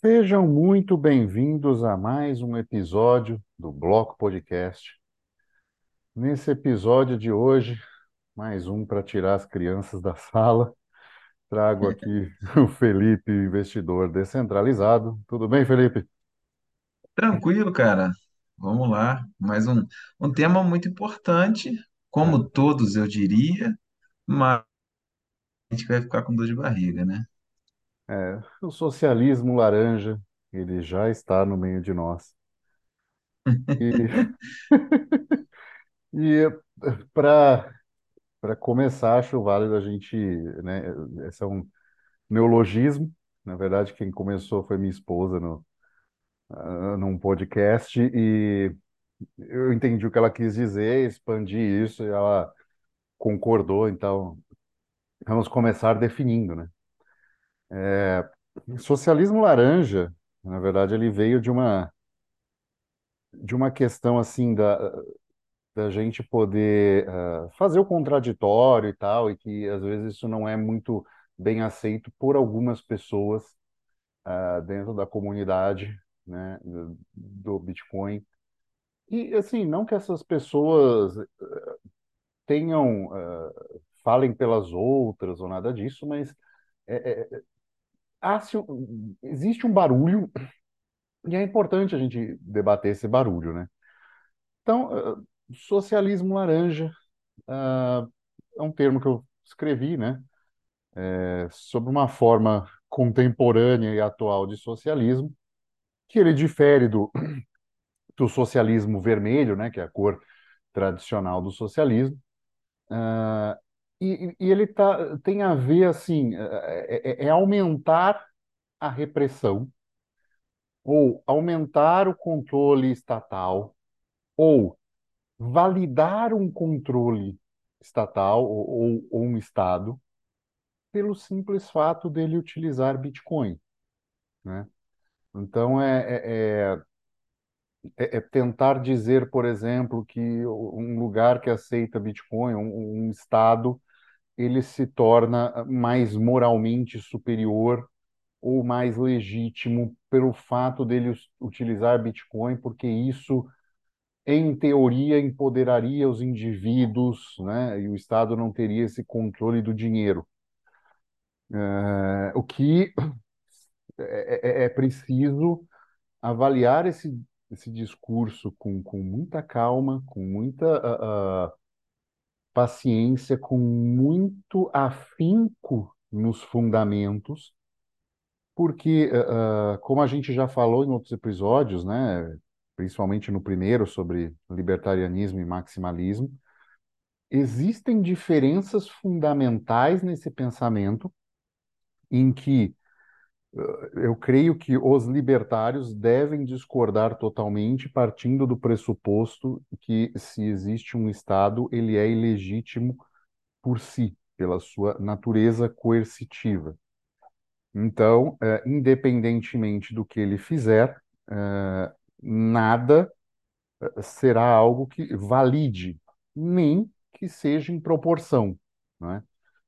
Sejam muito bem-vindos a mais um episódio do Bloco Podcast. Nesse episódio de hoje, mais um para tirar as crianças da sala, trago aqui o Felipe, investidor descentralizado. Tudo bem, Felipe? Tranquilo, cara. Vamos lá. Mais um, um tema muito importante, como todos eu diria, mas a gente vai ficar com dor de barriga, né? É, o socialismo laranja, ele já está no meio de nós. E, e para para começar, acho válido a gente, né, esse é um neologismo. Na verdade, quem começou foi minha esposa no, ah, num podcast e eu entendi o que ela quis dizer, expandi isso e ela concordou. Então, vamos começar definindo, né? Socialismo laranja, na verdade, ele veio de uma de uma questão assim da, da gente poder ah, fazer o contraditório e tal, e que às vezes isso não é muito bem aceito por algumas pessoas ah, dentro da comunidade, né, do, Bitcoin. E assim, não que essas pessoas tenham, ah, falem pelas outras ou nada disso, mas é, é, existe um barulho e é importante a gente debater esse barulho, né? Então, ah, socialismo laranja ah, é um termo que eu escrevi, né? É, sobre uma forma contemporânea e atual de socialismo, que ele difere do, do socialismo vermelho, né? Que é a cor tradicional do socialismo. Ah, e, e ele tá, tem a ver, assim, é, é é aumentar a repressão ou aumentar o controle estatal, ou validar um controle estatal ou, ou, ou um Estado pelo simples fato dele utilizar Bitcoin, né? Então, é, é, é, é tentar dizer, por exemplo, que um lugar que aceita Bitcoin, um, um Estado, ele se torna mais moralmente superior ou mais legítimo pelo fato dele utilizar Bitcoin, porque isso em teoria, empoderaria os indivíduos, né? E o Estado não teria esse controle do dinheiro. É, o que é, é- é preciso avaliar esse, esse discurso com, com muita calma, com muita ah, ah, paciência, com muito afinco nos fundamentos, porque, ah, como a gente já falou em outros episódios, né? Principalmente no primeiro sobre libertarianismo e maximalismo, Existem diferenças fundamentais nesse pensamento, em que eu creio que os libertários devem discordar totalmente, partindo do pressuposto que, se existe um Estado, ele é ilegítimo por si, pela sua natureza coercitiva. Então, eh, independentemente do que ele fizer, eh, nada será algo que valide, nem que seja em proporção, não é?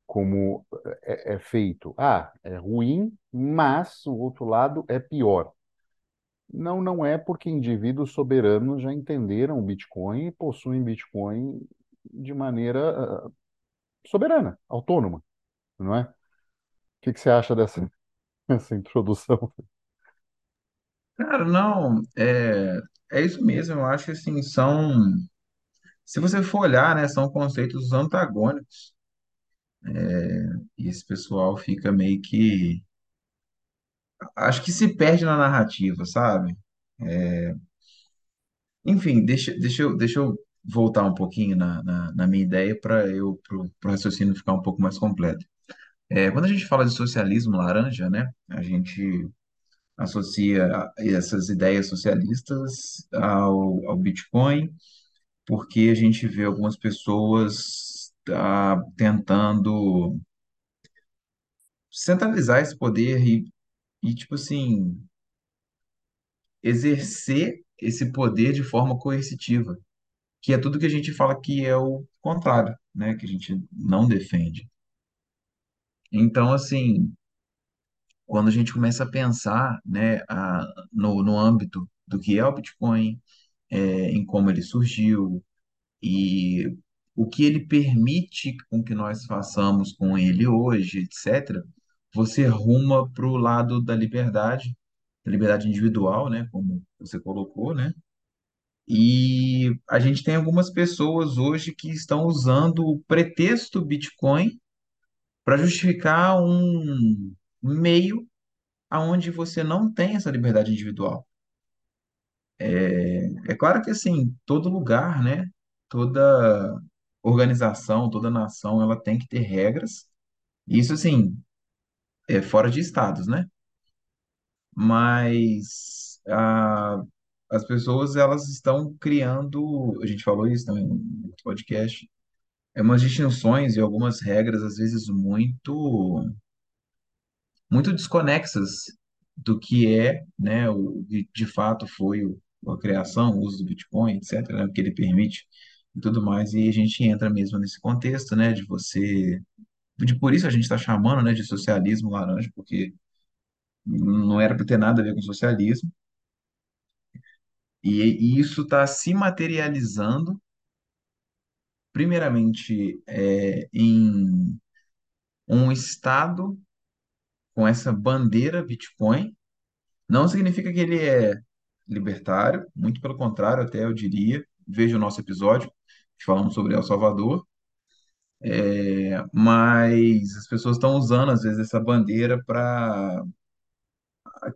Como é, é feito. Ah, é ruim, mas o outro lado é pior. Não, não é porque indivíduos soberanos já entenderam o Bitcoin e possuem Bitcoin de maneira ah, soberana, autônoma, não é? O que que você acha dessa, dessa introdução? Cara, não, é, é isso mesmo. Eu acho que assim, são, se você for olhar, né, são conceitos antagônicos. E esse pessoal fica meio que, acho que se perde na narrativa, sabe? Enfim, deixa, deixa eu, deixa eu voltar um pouquinho na, na, na minha ideia para eu, pro, pro raciocínio ficar um pouco mais completo. É, quando a gente fala de socialismo laranja, né, a gente associa essas ideias socialistas ao, ao Bitcoin, porque a gente vê algumas pessoas ah, tentando centralizar esse poder e, e, tipo assim, exercer esse poder de forma coercitiva, que é tudo que a gente fala que é o contrário, né, que a gente não defende. Então, assim, quando a gente começa a pensar, né, a, no, no âmbito do que é o Bitcoin, é, em como ele surgiu e o que ele permite com que nós façamos com ele hoje, etc., você ruma para o lado da liberdade, da liberdade individual, né, como você colocou, né? E a gente tem algumas pessoas hoje que estão usando o pretexto Bitcoin para justificar um meio aonde você não tem essa liberdade individual. É claro que assim, todo lugar, né, toda organização, toda nação, ela tem que ter regras. Isso assim, é fora de estados, né? Mas a, as pessoas elas estão criando, a gente falou isso também no podcast, é umas distinções e algumas regras às vezes muito muito desconexas do que é, né, o que de fato foi o, a criação, o uso do Bitcoin, etc, né, que ele permite e tudo mais, e a gente entra mesmo nesse contexto, né, de você, de por isso a gente está chamando, né, de socialismo laranja, porque não era para ter nada a ver com socialismo, e, e isso está se materializando, primeiramente, é, em um Estado com essa bandeira Bitcoin, Não significa que ele é libertário, muito pelo contrário, até eu diria. Veja o nosso episódio falamos sobre El Salvador, é, mas as pessoas estão usando às vezes essa bandeira para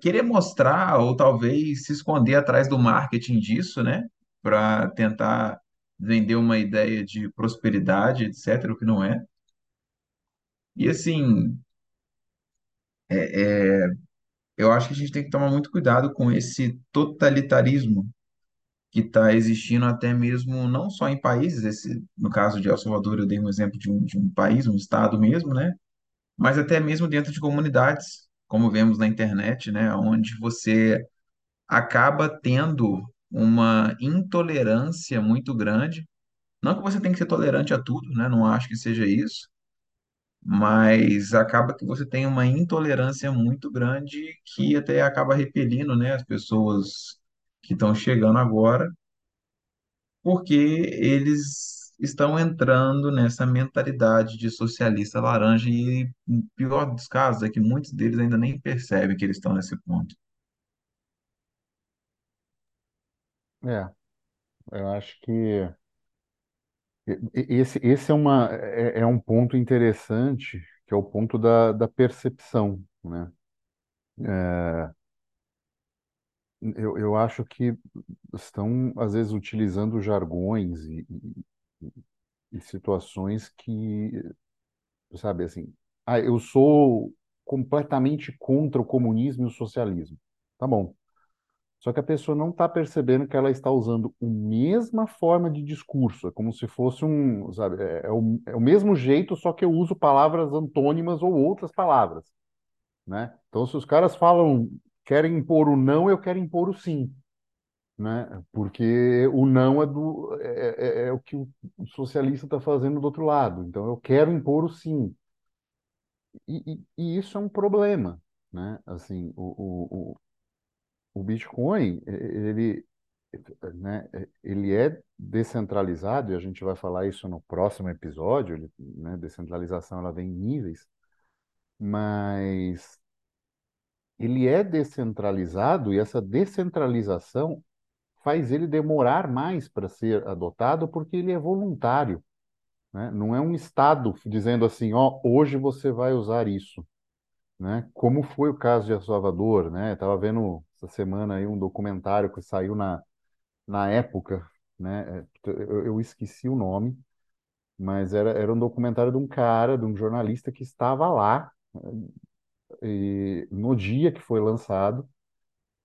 querer mostrar ou talvez se esconder atrás do marketing disso, né? Para tentar vender uma ideia de prosperidade, etc., o que não é. E assim, é, é, eu acho que a gente tem que tomar muito cuidado com esse totalitarismo que está existindo até mesmo não só em países, esse, no caso de El Salvador, eu dei um exemplo de um, de um país, um estado mesmo, né? Mas até mesmo dentro de comunidades, como vemos na internet, né? Onde você acaba tendo uma intolerância muito grande. Não que você tem que ser tolerante a tudo, né? Não acho que seja isso, mas acaba que você tem uma intolerância muito grande que até acaba repelindo, né? As pessoas que estão chegando agora porque eles estão entrando nessa mentalidade de socialista laranja e pior dos casos é que muitos deles ainda nem percebem que eles estão nesse ponto. É, eu acho que esse, esse é, uma, é, é um ponto interessante, que é o ponto da, da percepção, né? Eu, eu acho que estão, às vezes, utilizando jargões e, e- e situações que, sabe, assim, ah, eu sou completamente contra o comunismo e o socialismo. Tá bom. Só que a pessoa não está percebendo que ela está usando a mesma forma de discurso, é como se fosse um, sabe, é, é o, é o mesmo jeito, só que eu uso palavras antônimas ou outras palavras, né? Então, se os caras falam, querem impor o não, eu quero impor o sim, né? Porque o não é do é, é- é o que o socialista está fazendo do outro lado. Então, eu quero impor o sim. E, e- e isso é um problema, né? Assim, o, o, o o Bitcoin, ele né, ele é descentralizado, e a gente vai falar isso no próximo episódio, ele, né, descentralização ela vem em níveis, mas ele é descentralizado e essa descentralização faz ele demorar mais para ser adotado porque ele é voluntário, né? Não é um Estado dizendo assim, ó, hoje você vai usar isso, né? Como foi o caso de El Salvador, né? Estava vendo essa semana aí um documentário que saiu na na época, né? Eu, eu esqueci o nome, mas era, era um documentário de um cara, de um jornalista que estava lá e, no dia que foi lançado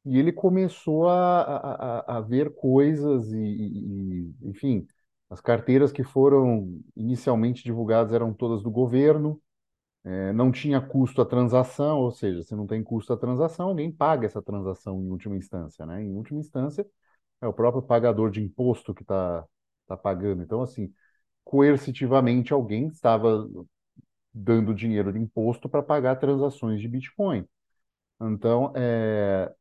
e ele começou a, a, a ver coisas e, e- enfim, as carteiras que foram inicialmente divulgadas eram todas do governo, eh, não tinha custo a transação, ou seja, se não tem custo a transação, alguém paga essa transação em última instância, né? Em última instância, é o próprio pagador de imposto que está tá tá pagando. Então, assim, coercitivamente alguém estava dando dinheiro de imposto para pagar transações de Bitcoin. Então, é,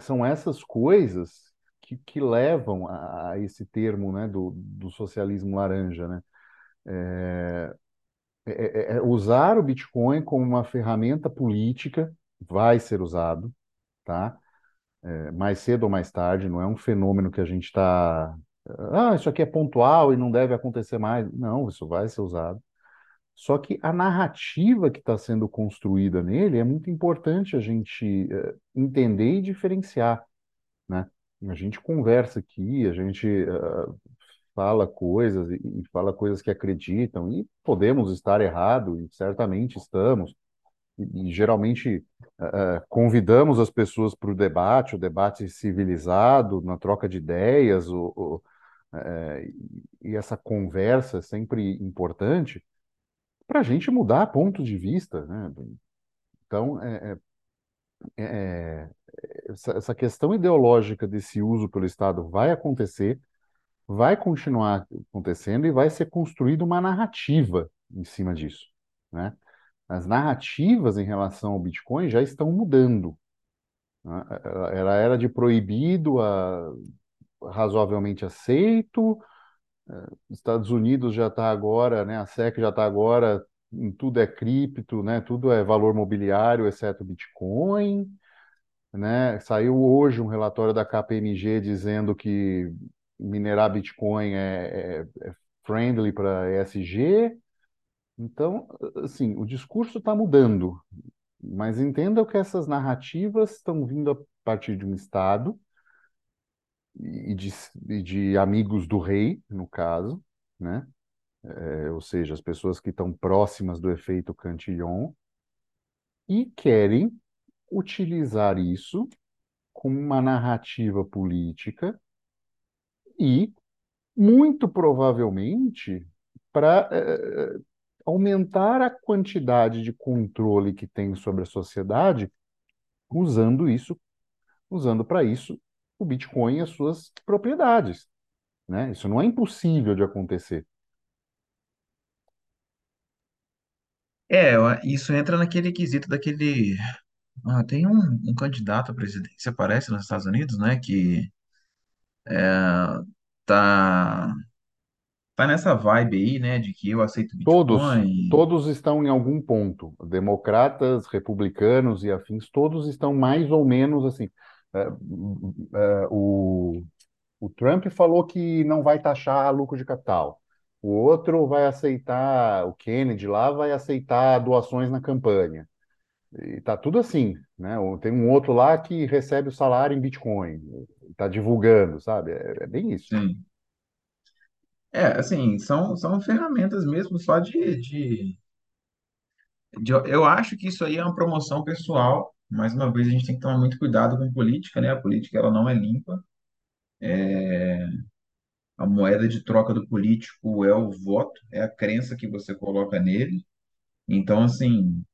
são essas coisas que, que levam a, a esse termo, né, do, do socialismo laranja, né? É, é- é usar o Bitcoin como uma ferramenta política, vai ser usado, tá? É, mais cedo ou mais tarde, não é um fenômeno que a gente está. Ah, isso aqui é pontual e não deve acontecer mais. Não, isso vai ser usado. Só que a narrativa que está sendo construída nele é muito importante a gente eh, entender e diferenciar, né? A gente conversa aqui, a gente eh, fala coisas e, fala coisas que acreditam e podemos estar errado e certamente estamos. E, e geralmente eh, convidamos as pessoas para o debate, o debate civilizado, na troca de ideias, o, o, eh, e essa conversa é sempre importante para a gente mudar ponto de vista, né? Então, é, é, é, essa, essa questão ideológica desse uso pelo Estado vai acontecer, vai continuar acontecendo e vai ser construída uma narrativa em cima disso, né? As narrativas em relação ao Bitcoin já estão mudando. né? Ela era de proibido a razoavelmente aceito, Estados Unidos já está agora, né? A SEC já está agora, tudo é cripto, né? Tudo é valor mobiliário, exceto Bitcoin, né? Saiu hoje um relatório da KPMG dizendo que minerar Bitcoin é, é- é friendly para ESG. Então, assim, o discurso está mudando, mas entenda que essas narrativas estão vindo a partir de um Estado e de, e de amigos do rei, no caso, né? É, ou seja, as pessoas que estão próximas do efeito Cantillon e querem utilizar isso como uma narrativa política e, muito provavelmente, para aumentar a quantidade de controle que tem sobre a sociedade, usando isso, usando para isso o Bitcoin e as suas propriedades, né? Isso não é impossível de acontecer. É, isso entra naquele quesito daquele. Ah, tem um, um candidato à presidência, parece, nos Estados Unidos, né? Que tá, tá nessa vibe aí, né? De que eu aceito Todos, Bitcoin. todos estão em algum ponto. Democratas, republicanos e afins, todos estão mais ou menos assim. É, é, o, o Trump falou que não vai taxar lucro de capital. O outro vai aceitar, o Kennedy lá vai aceitar doações na campanha. E tá tudo assim, né? Tem um outro lá que recebe o salário em Bitcoin, está divulgando, sabe? É, é bem isso. Sim. É, assim, são, são ferramentas mesmo só de, de, de- Eu acho que isso aí é uma promoção pessoal. Mais uma vez, a gente tem que tomar muito cuidado com política, né? A política, ela não é limpa. A moeda de troca do político é o voto, é a crença que você coloca nele. Então, assim,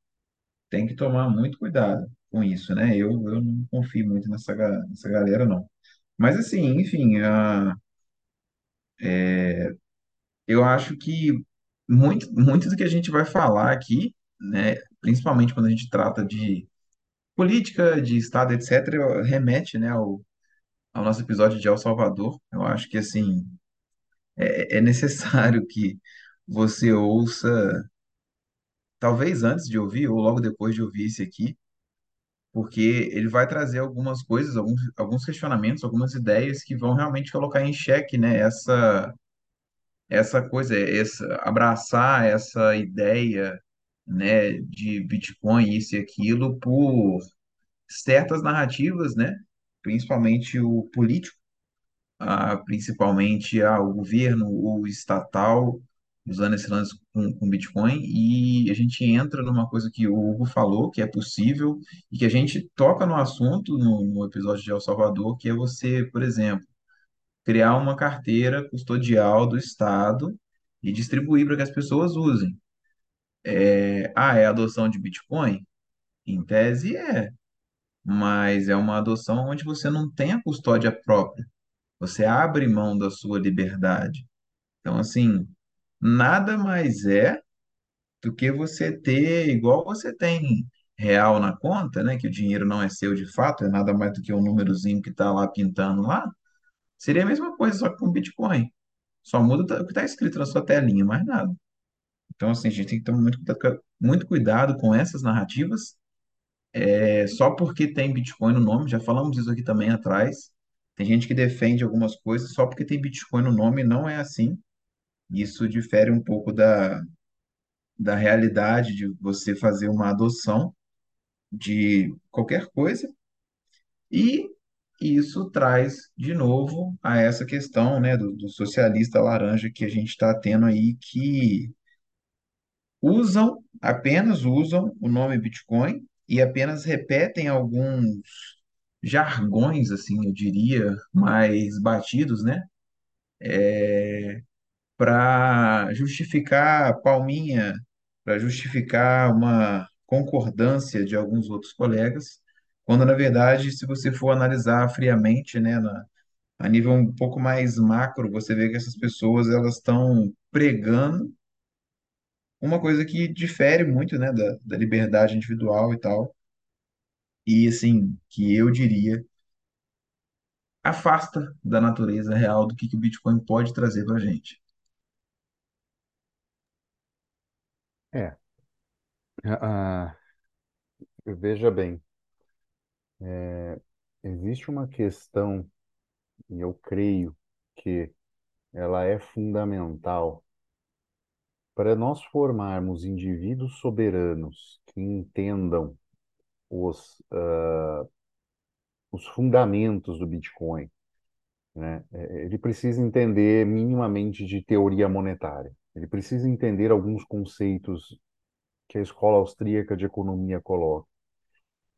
tem que tomar muito cuidado com isso, né? Eu, eu não confio muito nessa, nessa galera, não. Mas, assim, enfim, a, eu acho que muito, muito do que a gente vai falar aqui, né, principalmente quando a gente trata de política, de Estado, etc., remete, né, ao, ao nosso episódio de El Salvador. Eu acho que, assim, é, é necessário que você ouça, talvez antes de ouvir ou logo depois de ouvir esse aqui, porque ele vai trazer algumas coisas, alguns, alguns questionamentos, algumas ideias que vão realmente colocar em xeque, né, essa, essa coisa, essa, abraçar essa ideia, né, de Bitcoin, isso e aquilo, por certas narrativas, né, principalmente o político, ah, principalmente ah, o governo, o estatal, usando esse lance com, com Bitcoin, e a gente entra numa coisa que o Hugo falou, que é possível, e que a gente toca no assunto no, no episódio de El Salvador, que é você, por exemplo, criar uma carteira custodial do Estado e distribuir para que as pessoas usem. É, ah, é adoção de Bitcoin? Em tese é, mas é uma adoção onde você não tem a custódia própria. Você abre mão da sua liberdade. Então, assim, nada mais é do que você ter, igual você tem. real na conta, né, que o dinheiro não é seu de fato, é nada mais do que um númerozinho que está lá pintando lá, seria a mesma coisa, só que com Bitcoin. Só muda o que está escrito na sua telinha, mais nada. Então, assim, a gente tem que tomar muito, cuida- muito cuidado com essas narrativas. É só porque tem Bitcoin no nome, já falamos isso aqui também atrás. Tem gente que defende algumas coisas só porque tem Bitcoin no nome, não é assim. Isso difere um pouco da, da realidade de você fazer uma adoção de qualquer coisa. E isso traz de novo a essa questão, né, do, do socialista laranja que a gente está tendo aí, que usam, apenas usam o nome Bitcoin e apenas repetem alguns jargões, assim, eu diria, mais batidos, né? Para justificar palminha, para justificar uma concordância de alguns outros colegas, quando na verdade, se você for analisar friamente, né, na, a nível um pouco mais macro, você vê que essas pessoas elas estão pregando uma coisa que difere muito, né, da, da liberdade individual e tal, e assim, que eu diria afasta da natureza real do que, que o Bitcoin pode trazer para a gente. É, ah, veja bem, é, existe uma questão, e eu creio que ela é fundamental para nós formarmos indivíduos soberanos que entendam os, ah, os fundamentos do Bitcoin, né? É, Ele precisa entender minimamente de teoria monetária. Ele precisa entender alguns conceitos que a escola austríaca de economia coloca.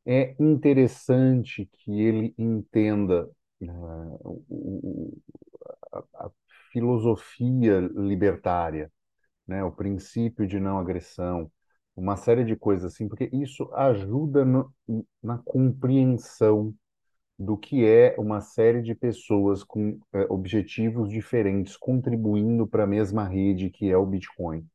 É interessante que ele entenda o- o- a, a filosofia libertária, né? O princípio de não agressão, uma série de coisas assim, porque isso ajuda no- na compreensão do que é uma série de pessoas com eh, objetivos diferentes contribuindo para a mesma rede que é o Bitcoin,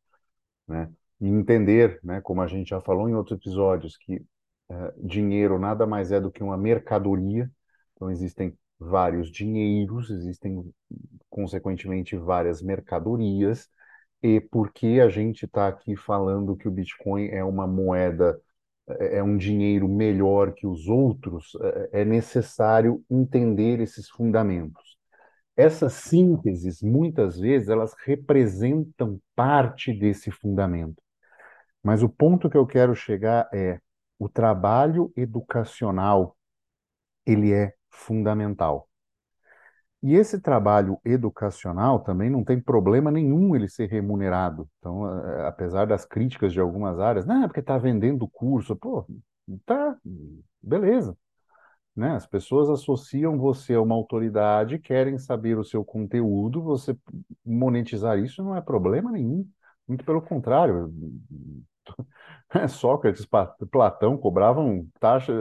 né? E entender, né, como a gente já falou em outros episódios, que eh, dinheiro nada mais é do que uma mercadoria. Então existem vários dinheiros, existem consequentemente várias mercadorias. E por que a gente está aqui falando que o Bitcoin é uma moeda é é um dinheiro melhor que os outros, é é necessário entender esses fundamentos. Essas sínteses, muitas vezes, elas representam parte desse fundamento. Mas o ponto que eu quero chegar é o trabalho educacional, ele é fundamental. E esse trabalho educacional também não tem problema nenhum ele ser remunerado. Então, apesar das críticas de algumas áreas, não, é porque está vendendo curso. Pô, tá, beleza. Né? As pessoas associam você a uma autoridade, querem saber o seu conteúdo, você monetizar isso não é problema nenhum. Muito pelo contrário. Sócrates, Platão cobravam taxa,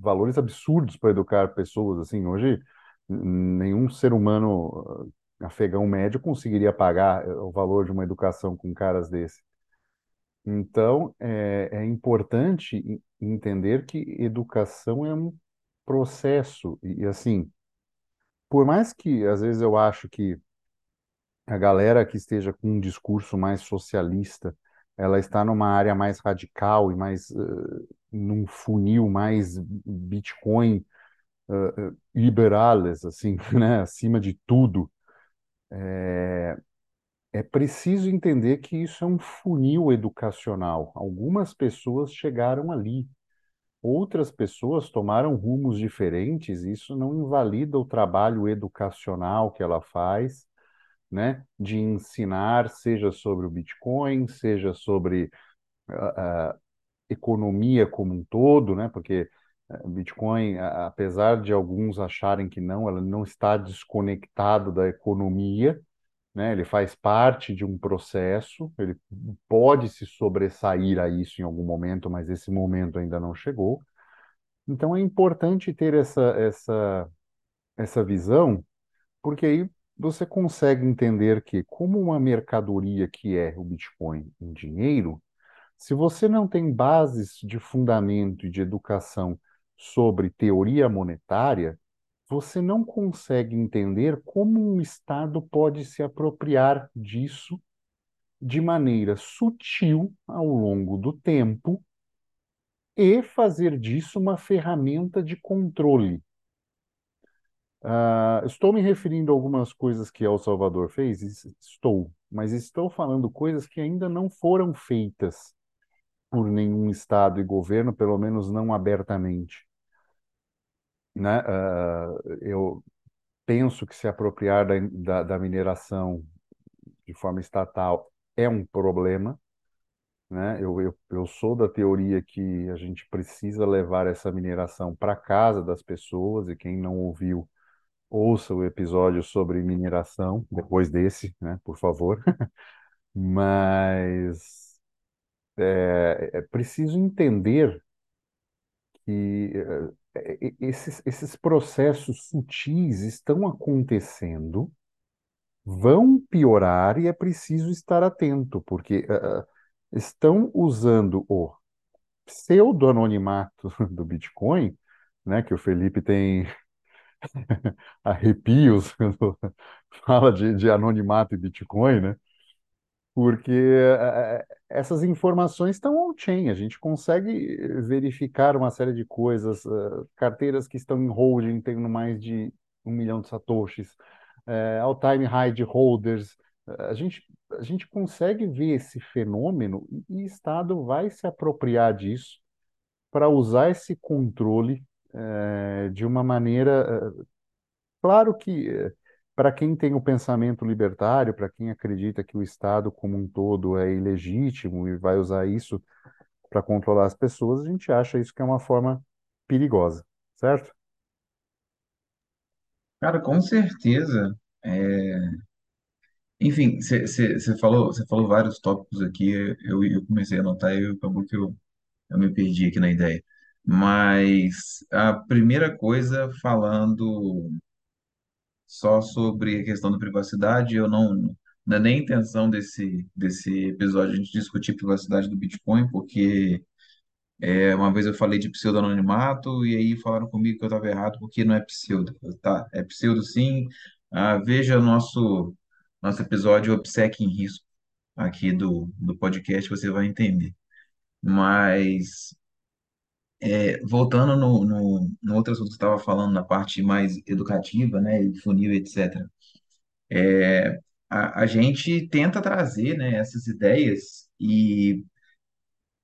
valores absurdos para educar pessoas. Assim, hoje nenhum ser humano eh, afegão médio conseguiria pagar eh, o valor de uma educação com caras desse. Então, é, é importante entender que educação é um processo. E, e, assim, por mais que às vezes eu acho que a galera que esteja com um discurso mais socialista, ela está numa área mais radical e mais eh, num funil mais Bitcoin uh, liberales, assim, né, acima de tudo. É preciso entender que isso é um funil educacional. Algumas pessoas chegaram ali, outras pessoas tomaram rumos diferentes. Isso não invalida o trabalho educacional que ela faz, né, de ensinar, seja sobre o Bitcoin, seja sobre a, a economia como um todo, né, porque eh, Bitcoin, apesar de alguns acharem que não, ela não está desconectado da economia né? Ele faz parte de um processo, ele pode se sobressair a isso em algum momento, mas esse momento ainda não chegou. Então é importante ter essa, essa, essa visão, porque aí você consegue entender que, como uma mercadoria que é o Bitcoin, um dinheiro, Se você não tem bases de fundamento e de educação sobre teoria monetária, você não consegue entender como um Estado pode se apropriar disso de maneira sutil ao longo do tempo e fazer disso uma ferramenta de controle. Uh, estou me referindo a algumas coisas que El Salvador fez? Estou, mas estou falando coisas que ainda não foram feitas por nenhum Estado e governo, pelo menos não abertamente. Né? Uh, eu penso que se apropriar da, da, da mineração de forma estatal é um problema. Né? Eu, eu, eu sou da teoria que a gente precisa levar essa mineração para casa das pessoas, e quem não ouviu, ouça o episódio sobre mineração, depois desse, né, por favor. Mas é, é preciso entender que é, esses, esses processos sutis estão acontecendo, vão piorar e é preciso estar atento, porque uh, estão usando o pseudo-anonimato do Bitcoin, né, que o Felipe tem arrepios quando fala de, de anonimato e Bitcoin, né? Porque é, essas informações estão on-chain, a gente consegue verificar uma série de coisas, carteiras que estão em holding tendo mais de um milhão de satoshis, all-time high de holders, a gente, a gente consegue ver esse fenômeno e o Estado vai se apropriar disso para usar esse controle de uma maneira Claro que, eh, para quem tem o pensamento libertário, para quem acredita que o Estado como um todo é ilegítimo e vai usar isso para controlar as pessoas, a gente acha isso que é uma forma perigosa, certo? Cara, com certeza. É, Enfim, você falou, você falou vários tópicos aqui, eu, eu comecei a anotar e acabou que eu, eu me perdi aqui na ideia. Mas a primeira coisa, falando só sobre a questão da privacidade. Eu não, não é nem intenção desse, desse episódio a gente discutir privacidade do Bitcoin, porque é, uma vez eu falei de pseudo-anonimato e aí falaram comigo que eu estava errado porque não é pseudo. Eu, Tá, é pseudo sim. Ah, veja nosso, nosso episódio Obsec em Risco aqui do, do podcast, você vai entender. Mas é, voltando no, no, no outro assunto que você estava falando, na parte mais educativa, né, funil, etc. É, a, a gente tenta trazer, né, essas ideias e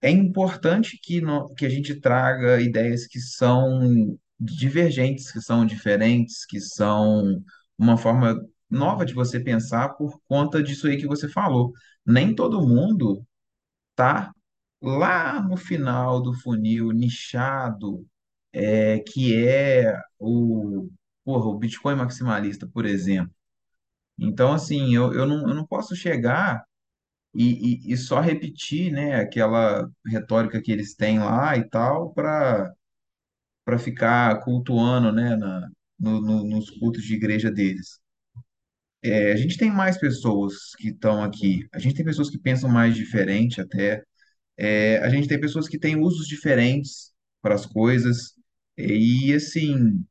é importante que, no, que a gente traga ideias que são divergentes, que são diferentes, que são uma forma nova de você pensar por conta disso aí que você falou. Nem todo mundo tá lá no final do funil, nichado, é, que é o, porra, o Bitcoin maximalista, por exemplo. Então, assim, eu, eu não, eu não posso chegar e, e, e só repetir, né, aquela retórica que eles têm lá e tal, para para ficar cultuando, né, na, no, no- nos cultos de igreja deles. É, a gente tem mais pessoas que estão aqui, a gente tem pessoas que pensam mais diferente até, É, a gente tem pessoas que têm usos diferentes para as coisas, e assim,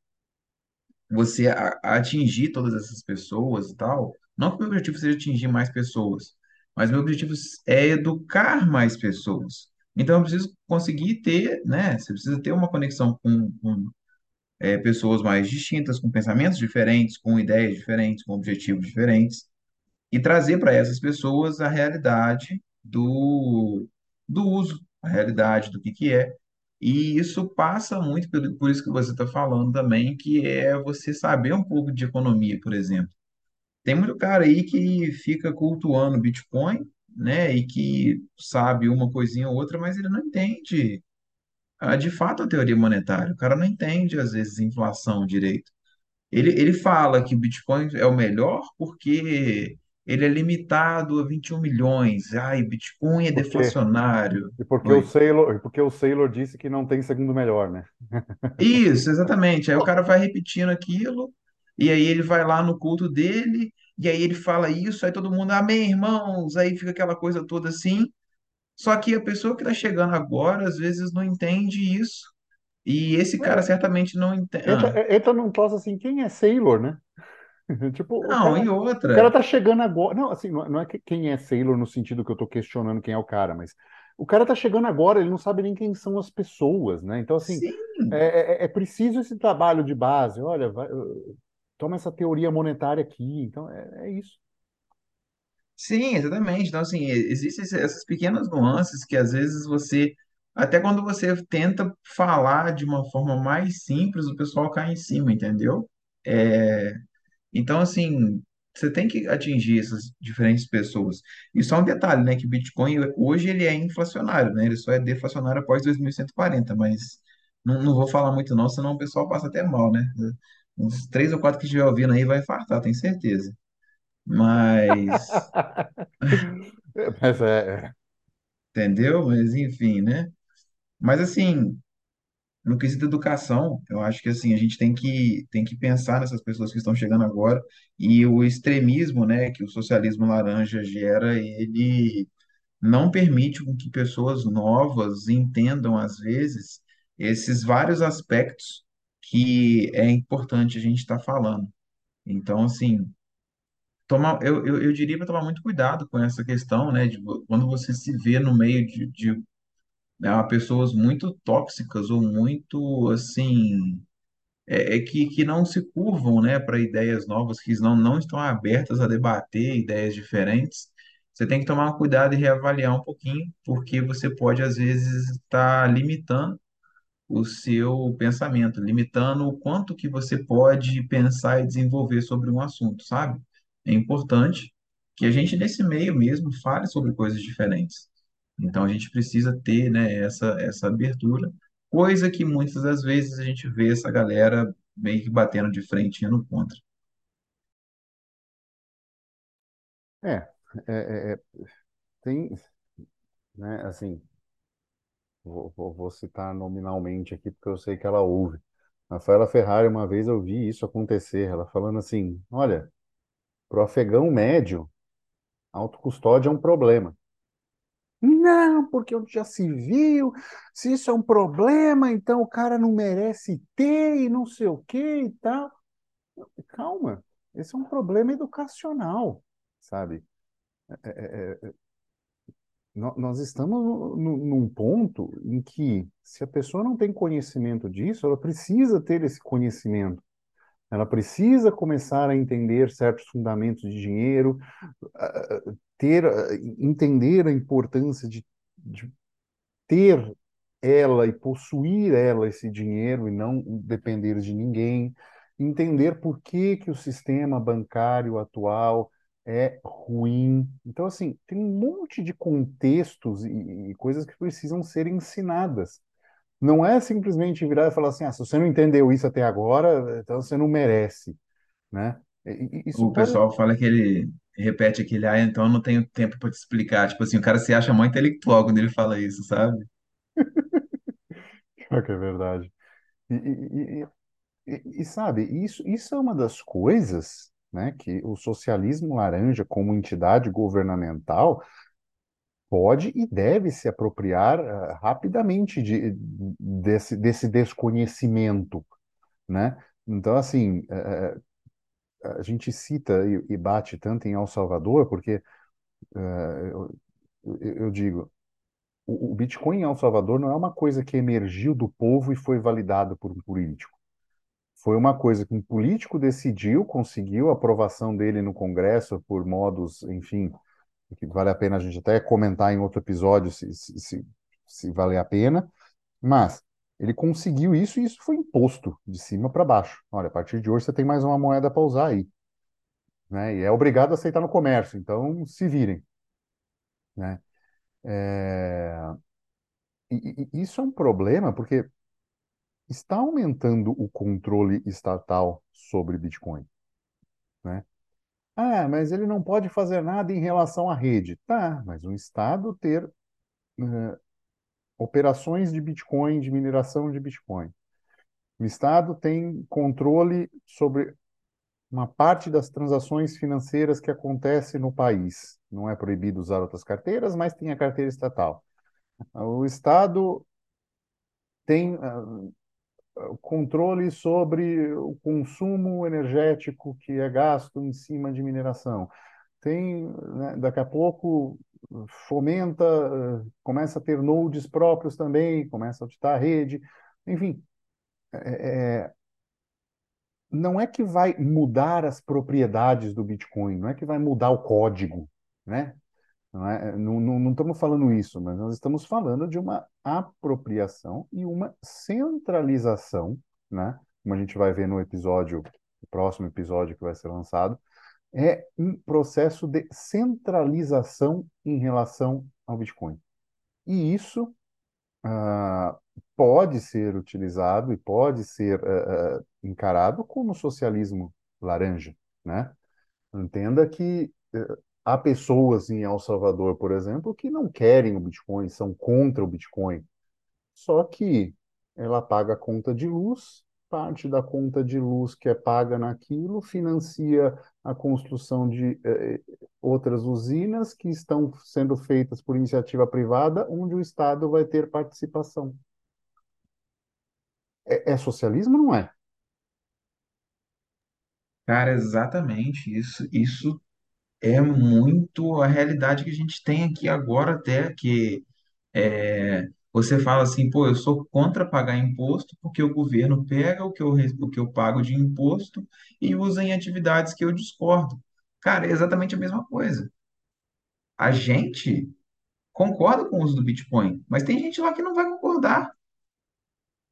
você atingir todas essas pessoas e tal. Não que o meu objetivo seja atingir mais pessoas, mas meu objetivo é educar mais pessoas. Então, eu preciso conseguir ter, né? Você precisa ter uma conexão com, com é, pessoas mais distintas, com pensamentos diferentes, com ideias diferentes, com objetivos diferentes e trazer para essas pessoas a realidade do, do uso, a realidade do que que é. E isso passa muito pelo, por isso que você está falando também, que é você saber um pouco de economia, por exemplo. Tem muito cara aí que fica cultuando Bitcoin, né, e que sabe uma coisinha ou outra, mas ele não entende, ah, de fato, a teoria monetária. O cara não entende, às vezes, inflação direito. Ele, ele fala que o Bitcoin é o melhor porque ele é limitado a 21 milhões. Ai, Bitcoin é Por quê? deflacionário. E porque o Oi. Saylor, porque o Saylor disse que não tem segundo melhor, né? Isso, exatamente. Aí o cara vai repetindo aquilo, e aí ele vai lá no culto dele, e aí ele fala isso, aí todo mundo, amém, irmãos. Aí fica aquela coisa toda assim. Só que a pessoa que está chegando agora, às vezes, não entende isso. E esse cara É, certamente não entende. Ah, entra, entra num troço assim, quem é Sailor, né? Tipo, o não, cara, e o cara outra. tá chegando agora. Não, assim, não é é que- quem é Sailor no sentido que eu tô questionando quem é o cara, mas o cara tá chegando agora, ele não sabe nem quem são as pessoas, né? Então, assim, Sim, é, é- é preciso esse trabalho de base. Olha, vai, toma essa teoria monetária aqui. Então, é, é isso. sim, exatamente. Então, assim, existem essas pequenas nuances que às vezes você, até quando você tenta falar de uma forma mais simples, o pessoal cai em cima, entendeu? É, Então, assim, você tem que atingir essas diferentes pessoas. E só um detalhe, né, que Bitcoin hoje ele é inflacionário, né? Ele só é deflacionário após 2140, mas não, não vou falar muito não, senão o pessoal passa até mal, né? Uns três ou quatro que estiver ouvindo aí vai infartar, tenho certeza. Mas, Mas é, entendeu? Mas enfim, né? Mas assim, no quesito educação, eu acho que assim, a gente tem que, tem que pensar nessas pessoas que estão chegando agora e o extremismo, né, que o socialismo laranja gera, ele não permite com que pessoas novas entendam, às vezes, esses vários aspectos que é importante a gente estar falando. Então, assim, tomar, eu, eu, eu diria para tomar muito cuidado com essa questão, né, de quando você se vê no meio de, de né, pessoas muito tóxicas ou muito, assim, é, é que, que não se curvam, né, para ideias novas, que não, não estão abertas a debater ideias diferentes, você tem que tomar cuidado e reavaliar um pouquinho, porque você pode, às vezes, estar limitando o seu pensamento, limitando o quanto que você pode pensar e desenvolver sobre um assunto, sabe? É importante que a gente, nesse meio mesmo, fale sobre coisas diferentes. Então, a gente precisa ter, né, essa, essa abertura, coisa que muitas das vezes a gente vê essa galera meio que batendo de frente e indo contra. é, é, é, é, tem, né, assim, vou, vou, vou citar nominalmente aqui porque eu sei que ela ouve. Rafaela Ferrari, uma vez eu vi isso acontecer, ela falando assim, olha, para o afegão médio, autocustódia é um problema. Não, porque onde já se viu, se isso é um problema, então o cara não merece ter e não sei o que e tal. Calma, esse é um problema educacional, sabe? É, é, é, nó- nós estamos no- no- num ponto em que, se a pessoa não tem conhecimento disso, ela precisa ter esse conhecimento. Ela precisa começar a entender certos fundamentos de dinheiro, ter, a- entender a importância de, de ter ela e possuir ela esse dinheiro e não depender de ninguém, entender por que que o sistema bancário atual é ruim. Então, assim, tem um monte de contextos e, e coisas que precisam ser ensinadas. Não é simplesmente virar e falar assim, ah, se você não entendeu isso até agora, então você não merece, né? E- e- Isso O pode... pessoal fala que ele repete aquele, ah, então eu não tenho tempo para te explicar. Tipo assim, o cara se acha muito intelectual quando ele fala isso, sabe? Pior que é verdade. E, e- e- E, e, sabe, isso, isso é uma das coisas, né, que o socialismo laranja, como entidade governamental, pode e deve se apropriar ah, rapidamente de, desse, desse desconhecimento, né? Então, assim, eh, eh, a gente cita e, e bate tanto em El Salvador, porque eh, eu, eu digo, o, o Bitcoin em El Salvador não é uma coisa que emergiu do povo e foi validado por um político. Foi uma coisa que um político decidiu, conseguiu a aprovação dele no Congresso por modos, enfim, que vale a pena a gente até comentar em outro episódio se, se, se, se vale a pena, mas ele conseguiu isso e isso foi imposto de cima para baixo. Olha, a partir de hoje você tem mais uma moeda para usar aí, né? E é obrigado a aceitar no comércio, então se virem, né? É... E, e, isso é um problema porque está aumentando o controle estatal sobre Bitcoin, né? Ah, mas ele não pode fazer nada em relação à rede. Tá, mas o Estado ter eh, operações de Bitcoin, de mineração de Bitcoin. O Estado tem controle sobre uma parte das transações financeiras que acontece no país. Não é proibido usar outras carteiras, mas tem a carteira estatal. O Estado tem uh, controle sobre o consumo energético que é gasto em cima de mineração. Tem, né, daqui a pouco, fomenta, uh, começa a ter nodes próprios também, começa a auditar a rede. Enfim, é, é não é que vai mudar as propriedades do Bitcoin, não é que vai mudar o código, né? Não, é, não, não, não estamos falando isso, mas nós estamos falando de uma apropriação e uma centralização, né? Como a gente vai ver no episódio, no próximo episódio que vai ser lançado, é um processo de centralização em relação ao Bitcoin. E isso uh, pode ser utilizado e pode ser uh, encarado como socialismo laranja, né? Entenda que uh, há pessoas em El Salvador, por exemplo, que não querem o Bitcoin, são contra o Bitcoin. Só que ela paga a conta de luz, parte da conta de luz que é paga naquilo financia a construção de eh, outras usinas que estão sendo feitas por iniciativa privada, onde o Estado vai ter participação. É, é socialismo, não é? Cara, exatamente isso. Isso é muito a realidade que a gente tem aqui agora, até que é, você fala assim, pô, eu sou contra pagar imposto porque o governo pega o que eu, re- o que eu pago de imposto e usa em atividades que eu discordo. Cara, é exatamente a mesma coisa. A gente concorda com o uso do Bitcoin, mas tem gente lá que não vai concordar.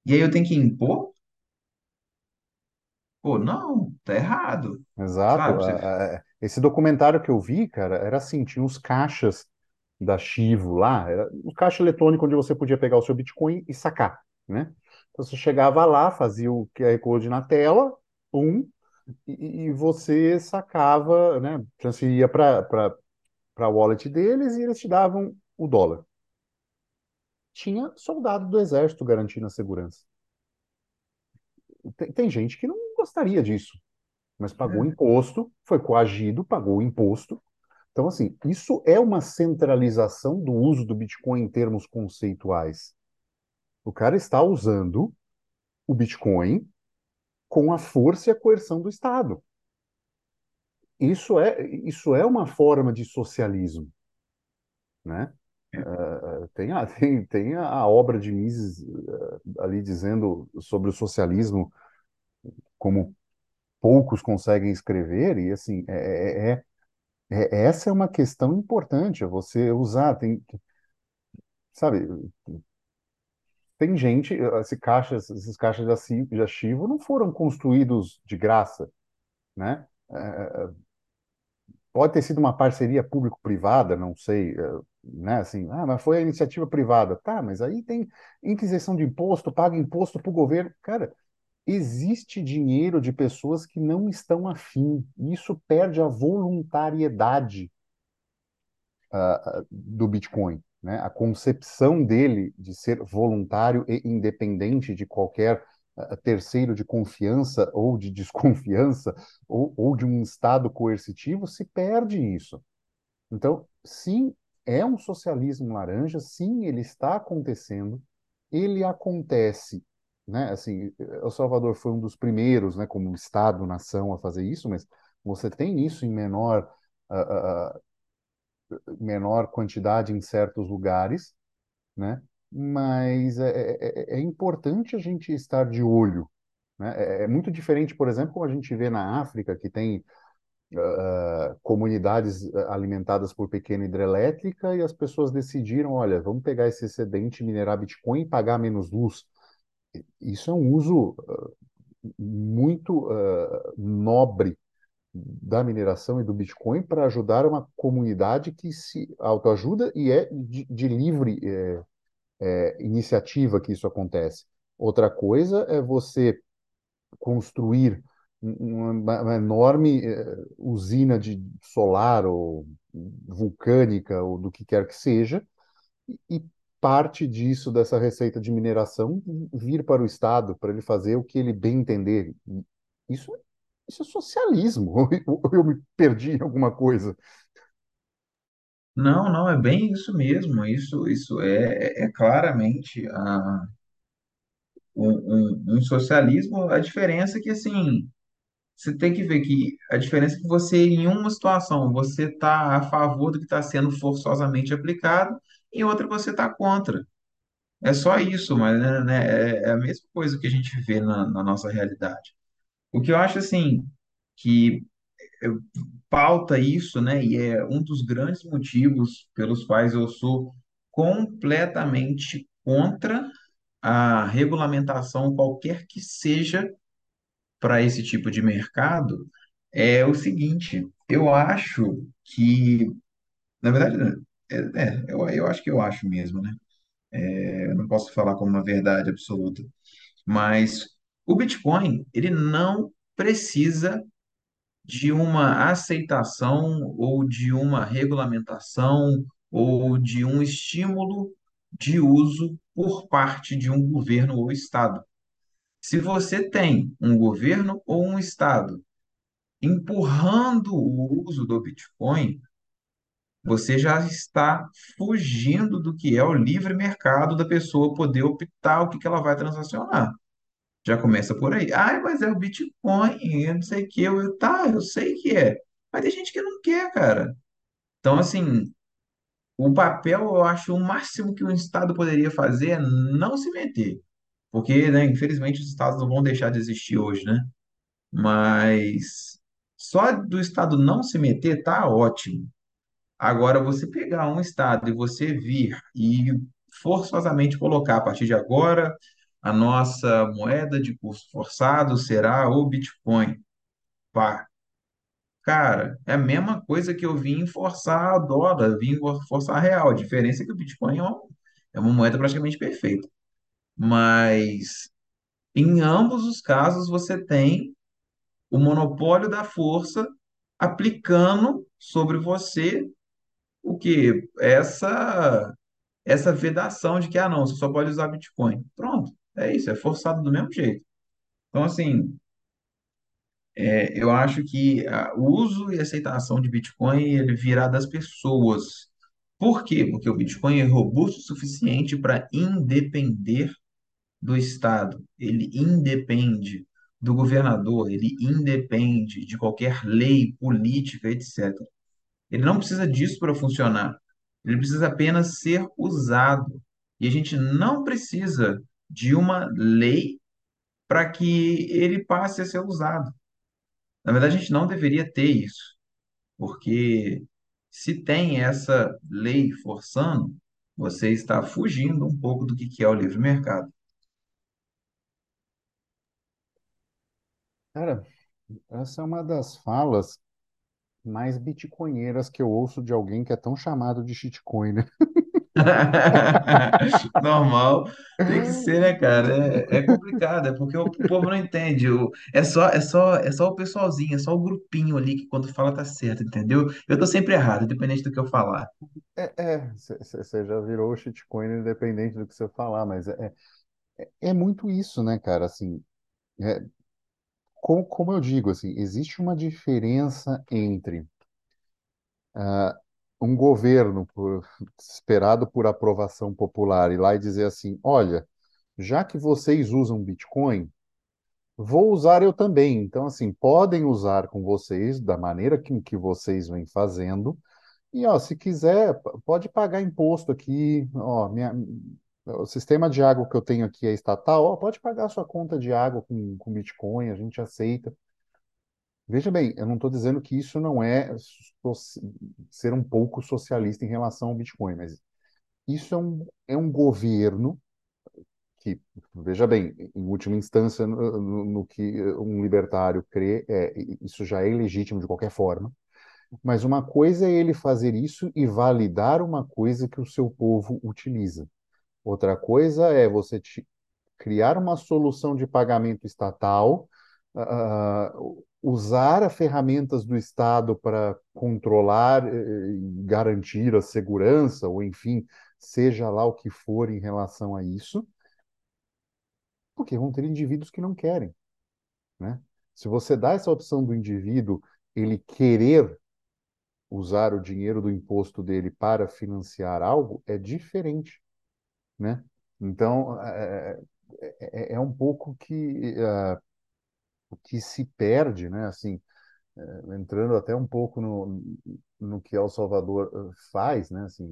E aí eu tenho que impor? Pô, não, tá errado. Exato. Sabe? Você- A- a- Esse documentário que eu vi, cara, era assim, tinha os caixas da Chivo lá, era o caixa eletrônico onde você podia pegar o seu Bitcoin e sacar, né? Então você chegava lá, fazia o QR Code na tela, um, e, e você sacava, né? Transferia para para a wallet deles e eles te davam o dólar. Tinha soldado do exército garantindo a segurança. Tem, tem gente que não gostaria disso, mas pagou é. imposto, foi coagido, pagou o imposto. Então, assim, isso é uma centralização do uso do Bitcoin em termos conceituais. O cara está usando o Bitcoin com a força e a coerção do Estado. Isso é, isso é uma forma de socialismo, né? Uh, tem, a, tem, tem a obra de Mises uh, ali dizendo sobre o socialismo como poucos conseguem escrever, e assim, é, é, é, essa é uma questão importante, você usar, tem, sabe, tem gente, esse caixa, esses caixas de arquivo não foram construídos de graça, né? É, pode ter sido uma parceria público-privada, não sei, né? Assim, ah, mas foi a iniciativa privada, tá? Mas aí tem inquisição de imposto, paga imposto para o governo, cara. Existe dinheiro de pessoas que não estão afim. Isso perde a voluntariedade uh, do Bitcoin. Né? A concepção dele de ser voluntário e independente de qualquer uh, terceiro de confiança ou de desconfiança ou, ou de um estado coercitivo se perde isso. Então, sim, é um socialismo laranja, sim, ele está acontecendo, ele acontece né? Assim, El Salvador foi um dos primeiros, né, como Estado-nação a fazer isso, mas você tem isso em menor, uh, uh, menor quantidade em certos lugares, né? Mas é, é, é, importante a gente estar de olho, né? É, é, muito diferente, por exemplo, como a gente vê na África, que tem uh, comunidades alimentadas por pequena hidrelétrica e as pessoas decidiram, olha, vamos pegar esse excedente, minerar Bitcoin e pagar menos luz isso é um uso uh, muito uh, nobre da mineração e do Bitcoin para ajudar uma comunidade que se autoajuda e é de, de livre é, é, iniciativa que isso acontece. Outra coisa é você construir uma, uma enorme é, usina de solar ou vulcânica ou do que quer que seja e parte disso, dessa receita de mineração, vir para o Estado, para ele fazer o que ele bem entender. Isso é isso é socialismo. Ou eu me perdi em alguma coisa. Não, não, é bem isso mesmo. Isso, isso é, é claramente a, um, um, um socialismo. A diferença é que, assim, você tem que ver que a diferença é que você, em uma situação, você está a favor do que está sendo forçosamente aplicado, em outra você está contra. É só isso, mas né, né, é é a mesma coisa que a gente vê na, na nossa realidade. O que eu acho, assim, que pauta isso, né, e é um dos grandes motivos pelos quais eu sou completamente contra a regulamentação, qualquer que seja, para esse tipo de mercado, é o seguinte: eu acho que, na verdade, é, é, eu, eu acho que eu acho mesmo, né? Eu não posso falar como uma verdade absoluta, mas o Bitcoin, ele não precisa de uma aceitação ou de uma regulamentação ou de um estímulo de uso por parte de um governo ou estado. Se você tem um governo ou um estado empurrando o uso do Bitcoin, você já está fugindo do que é o livre mercado da pessoa poder optar o que que ela vai transacionar. Já começa por aí. Ah, mas é o Bitcoin, eu não sei o que. Eu, tá, eu sei que é. Mas tem gente que não quer, cara. Então, assim, o papel, eu acho, o máximo que o Estado poderia fazer é não se meter. Porque, né, infelizmente, os Estados não vão deixar de existir hoje, né? Mas só do Estado não se meter tá ótimo. Agora, você pegar um Estado e você vir e forçosamente colocar a partir de agora a nossa moeda de curso forçado será o Bitcoin. Pá, cara, é a mesma coisa que eu vim forçar a dólar, vim forçar a real. A diferença é que o Bitcoin é uma, é uma moeda praticamente perfeita. Mas em ambos os casos você tem o monopólio da força aplicando sobre você o que? Essa essa vedação de que, ah, não, você só pode usar Bitcoin. Pronto, é isso, é forçado do mesmo jeito. Então, assim, é, eu acho que ah, o uso e aceitação de Bitcoin, ele virá das pessoas. Por quê? Porque o Bitcoin é robusto o suficiente para independer do Estado. Ele independe do governador, ele independe de qualquer lei, política, etc. Ele não precisa disso para funcionar. Ele precisa apenas ser usado. E a gente não precisa de uma lei para que ele passe a ser usado. Na verdade, a gente não deveria ter isso, porque se tem essa lei forçando, você está fugindo um pouco do que é o livre mercado. Cara, essa é uma das falas mais bitcoinheiras que eu ouço de alguém que é tão chamado de shitcoin, né? Normal, tem que ser, né, cara? É, é complicado, é porque o povo não entende. O, é só, é só, é só o pessoalzinho, é só o grupinho ali que quando fala tá certo, entendeu? Eu tô sempre errado, independente do que eu falar. É, você já virou shitcoin independente do que você falar, mas é, é, é muito isso, né, cara? Assim, é, como, como eu digo, assim, existe uma diferença entre ah, um governo por- esperado por aprovação popular ir lá e dizer assim, olha, já que vocês usam Bitcoin, vou usar eu também. Então, assim, podem usar com vocês da maneira que, que vocês vêm fazendo. E, ó, se quiser, pode pagar imposto aqui. Ó, minha, o sistema de água que eu tenho aqui é estatal. Ó, pode pagar a sua conta de água com, com Bitcoin, a gente aceita. Veja bem, eu não estou dizendo que isso não é so- ser um pouco socialista em relação ao Bitcoin, mas isso é um, é um governo que, veja bem, em última instância, no, no- no que um libertário crê, é, isso já é ilegítimo de qualquer forma, mas uma coisa é ele fazer isso e validar uma coisa que o seu povo utiliza. Outra coisa é você ti- criar uma solução de pagamento estatal, ah, usar as ferramentas do Estado para controlar eh, e garantir a segurança, ou enfim, seja lá o que for em relação a isso, porque vão ter indivíduos que não querem, né? Se você dá essa opção do indivíduo, ele querer usar o dinheiro do imposto dele para financiar algo, é diferente, né? Então, é, é, é, é um pouco que, uh, que se perde, né? Assim, é, entrando até um pouco no, no que El Salvador faz, né? Assim,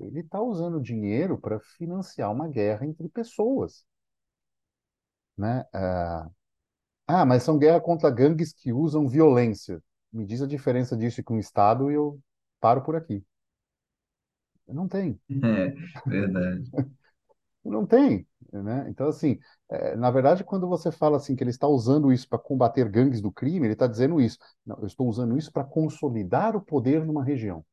ele está usando dinheiro para financiar uma guerra entre pessoas, né? Uh, ah, mas são guerras contra gangues que usam violência. Me diz a diferença disso com o Estado e eu paro por aqui. Não tem. É, verdade. Não tem, né? Então, assim, é, na verdade, quando você fala assim que ele está usando isso para combater gangues do crime, ele está dizendo isso. Não, eu estou usando isso para consolidar o poder numa região.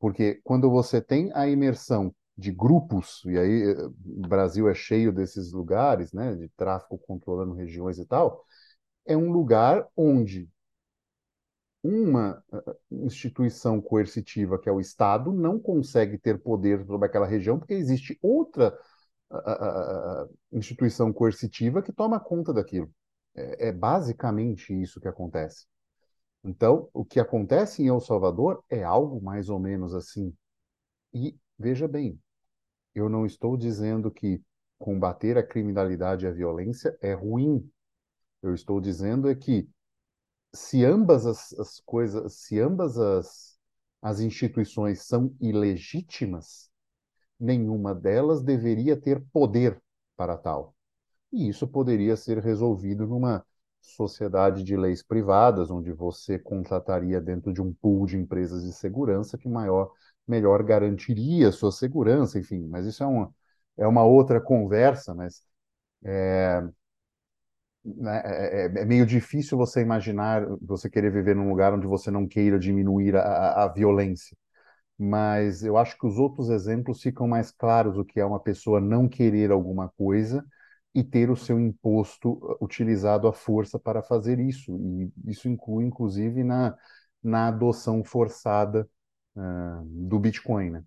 Porque quando você tem a imersão de grupos, e aí eh, o Brasil é cheio desses lugares, né, de tráfico controlando regiões e tal, é um lugar onde uma eh, instituição coercitiva, que é o Estado, não consegue ter poder sobre aquela região, porque existe outra uh, instituição coercitiva que toma conta daquilo. É, é basicamente isso que acontece. Então, o que acontece em El Salvador é algo mais ou menos assim. E veja bem, eu não estou dizendo que combater a criminalidade e a violência é ruim. Eu estou dizendo é que se ambas as, as coisas, se ambas as, as instituições são ilegítimas, nenhuma delas deveria ter poder para tal. E isso poderia ser resolvido numa sociedade de leis privadas, onde você contrataria dentro de um pool de empresas de segurança que maior melhor garantiria a sua segurança, enfim, mas isso é uma, é uma outra conversa, mas é, né, é, é, é, meio difícil você imaginar, você querer viver num lugar onde você não queira diminuir a, a violência. Mas eu acho que os outros exemplos ficam mais claros o que é uma pessoa não querer alguma coisa e ter o seu imposto uh, utilizado à força para fazer isso. E isso inclui, inclusive, na, na adoção forçada uh, do Bitcoin, né?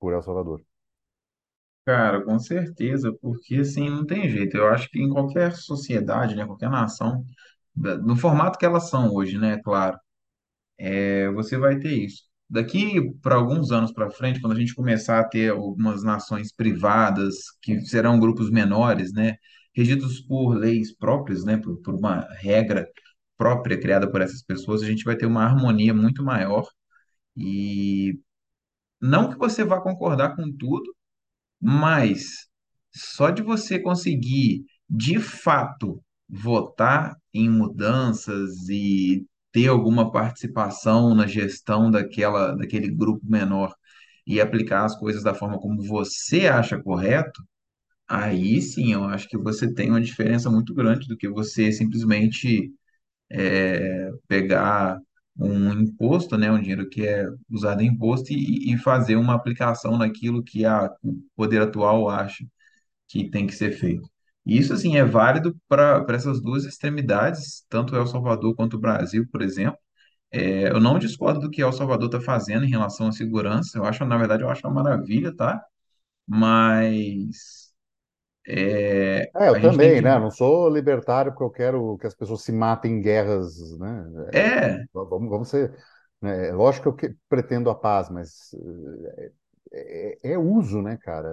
Por El Salvador. Cara, com certeza, porque assim não tem jeito. Eu acho que em qualquer sociedade, né, qualquer nação, no formato que elas são hoje, né, claro, é, você vai ter isso. Daqui para alguns anos para frente, quando a gente começar a ter algumas nações privadas, que serão grupos menores, né, regidos por leis próprias, né, por, por uma regra própria criada por essas pessoas, a gente vai ter uma harmonia muito maior. E não que você vá concordar com tudo, mas só de você conseguir, de fato, votar em mudanças e ter alguma participação na gestão daquela, daquele grupo menor e aplicar as coisas da forma como você acha correto, aí sim eu acho que você tem uma diferença muito grande do que você simplesmente é, pegar um imposto, né, um dinheiro que é usado em imposto e, e fazer uma aplicação naquilo que a, o poder atual acha que tem que ser feito. E isso, assim, é válido para essas duas extremidades, tanto El Salvador quanto o Brasil, por exemplo. É, eu não discordo do que El Salvador está fazendo em relação à segurança. Eu acho, na verdade, eu acho uma maravilha, tá? Mas é, É, eu também, que. né? Não sou libertário porque eu quero que as pessoas se matem em guerras, né? É, vamos, vamos ser. né? É lógico que eu que- pretendo a paz, mas é, é- é uso, né, cara?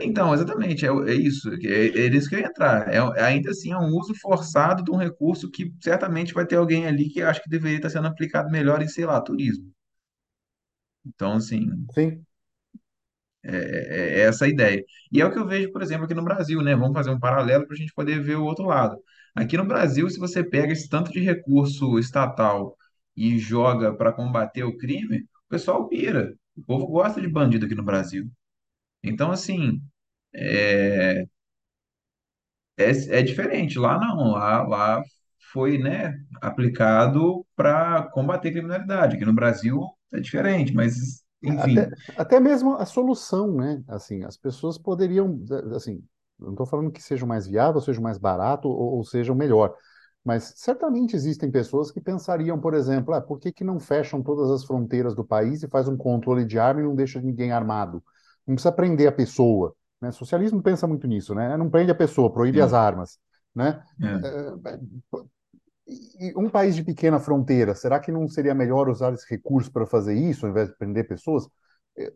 Então, exatamente, é, é isso, é, é nisso que eu ia entrar. É, ainda assim, é um uso forçado de um recurso que certamente vai ter alguém ali que acha que deveria estar sendo aplicado melhor em, sei lá, turismo. Então, assim, Sim. é, é é essa a ideia. E é o que eu vejo, por exemplo, aqui no Brasil, né? Vamos fazer um paralelo para a gente poder ver o outro lado. Aqui no Brasil, se você pega esse tanto de recurso estatal e joga para combater o crime, o pessoal pira. O povo gosta de bandido aqui no Brasil. Então, assim. é, É, é diferente, lá não, lá, lá foi, né, aplicado para combater criminalidade. Aqui no Brasil é diferente, mas Até, enfim. até mesmo a solução, né? Assim, as pessoas poderiam, assim, não estou falando que seja mais viável, seja mais barato ou, ou seja melhor, mas certamente existem pessoas que pensariam, por exemplo, ah, por que que não fecham todas as fronteiras do país e faz um controle de arma e não deixa ninguém armado? Não precisa prender a pessoa, né? Socialismo pensa muito nisso, né? Não prende a pessoa, proíbe as Sim. armas, né? É. É, um país de pequena fronteira, será que não seria melhor usar esse recurso para fazer isso, ao invés de prender pessoas?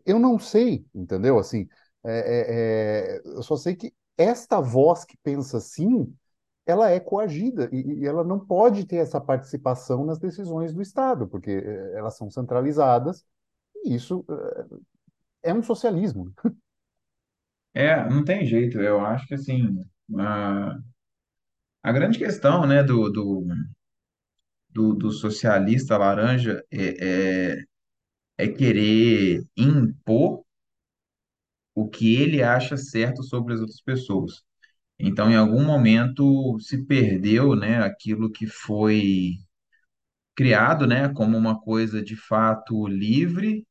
Eu não sei, entendeu? Assim, é, é, é, eu só sei que esta voz que pensa assim, ela é coagida e, e, ela não pode ter essa participação nas decisões do Estado, porque é, elas são centralizadas e isso é, um socialismo. É, não tem jeito. Eu acho que assim, a, a grande questão, né, do, do, do, do socialista laranja é, é, é querer impor o que ele acha certo sobre as outras pessoas. Então, em algum momento se perdeu, né, aquilo que foi criado, né, como uma coisa de fato livre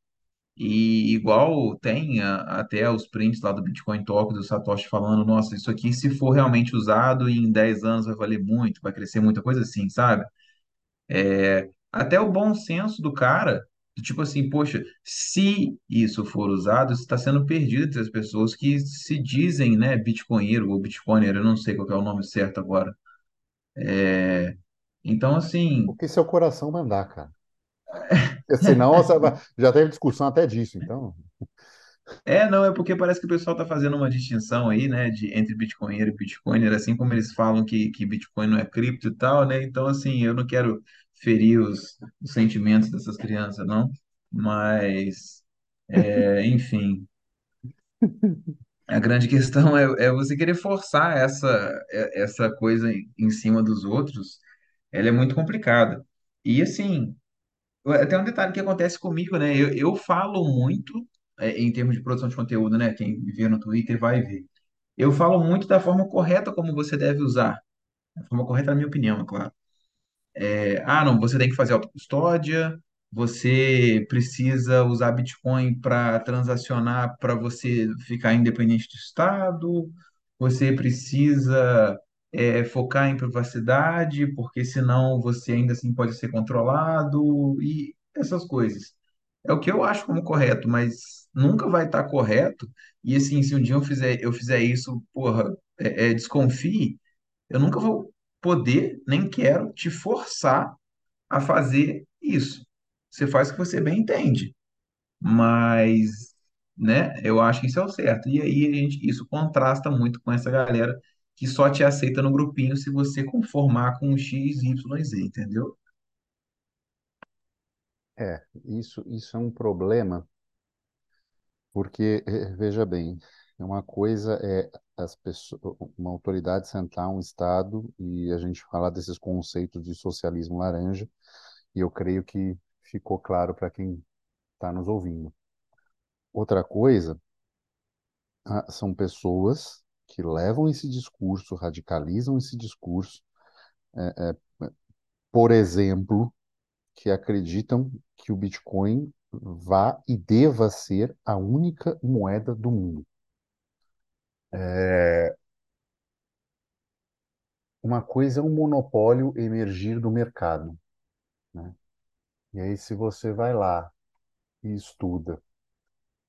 e igual tem a- até os prints lá do Bitcoin Talk do Satoshi falando, nossa, isso aqui se for realmente usado em 10 anos vai valer muito, vai crescer muita coisa assim, sabe? É, até o bom senso do cara, tipo assim, poxa, se isso for usado, isso está sendo perdido entre as pessoas que se dizem, né, bitcoinheiro ou bitcoiner, eu não sei qual que é o nome certo agora. É, então, O assim, que seu coração mandar, cara. Senão, você vai- já teve discussão até disso, então. é, não, é porque parece que o pessoal está fazendo uma distinção aí, né, de, entre bitcoinheiro e bitcoiner, assim como eles falam que, que Bitcoin não é cripto e tal, né, então, assim, eu não quero ferir os, os sentimentos dessas crianças, não, mas, é, enfim, A grande questão é, é você querer forçar essa, é- essa coisa em, em cima dos outros, ela é muito complicada. E assim, até um detalhe que acontece comigo, né? Eu, eu falo muito, é, em termos de produção de conteúdo, né? Quem vê no Twitter vai ver. Eu falo muito da forma correta como você deve usar. A forma correta, na minha opinião, é claro. É, ah, não, você tem que fazer autocustódia, você precisa usar Bitcoin para transacionar para você ficar independente do Estado, você precisa é, focar em privacidade, porque senão você ainda assim pode ser controlado e essas coisas. É o que eu acho como correto, mas nunca vai estar correto. E assim, se um dia eu fizer, eu fizer isso, porra, é, é, desconfie eu nunca vou poder, nem quero te forçar a fazer isso. Você faz o que você bem entende, mas, né, eu acho que isso é o certo. E aí a gente, isso contrasta muito com essa galera que só te aceita no grupinho se você conformar com X, Y, Z, entendeu? É, isso, isso é um problema, porque, eh, veja bem, uma coisa é as pessoas, uma autoridade sentar um Estado e a gente falar desses conceitos de socialismo laranja, e eu creio que ficou claro para quem está nos ouvindo. Outra coisa, ah, são pessoas que levam esse discurso, radicalizam esse discurso, por exemplo, que acreditam que o Bitcoin vá e deva ser a única moeda do mundo. É, uma coisa é um monopólio emergir do mercado, né? E aí, se você vai lá e estuda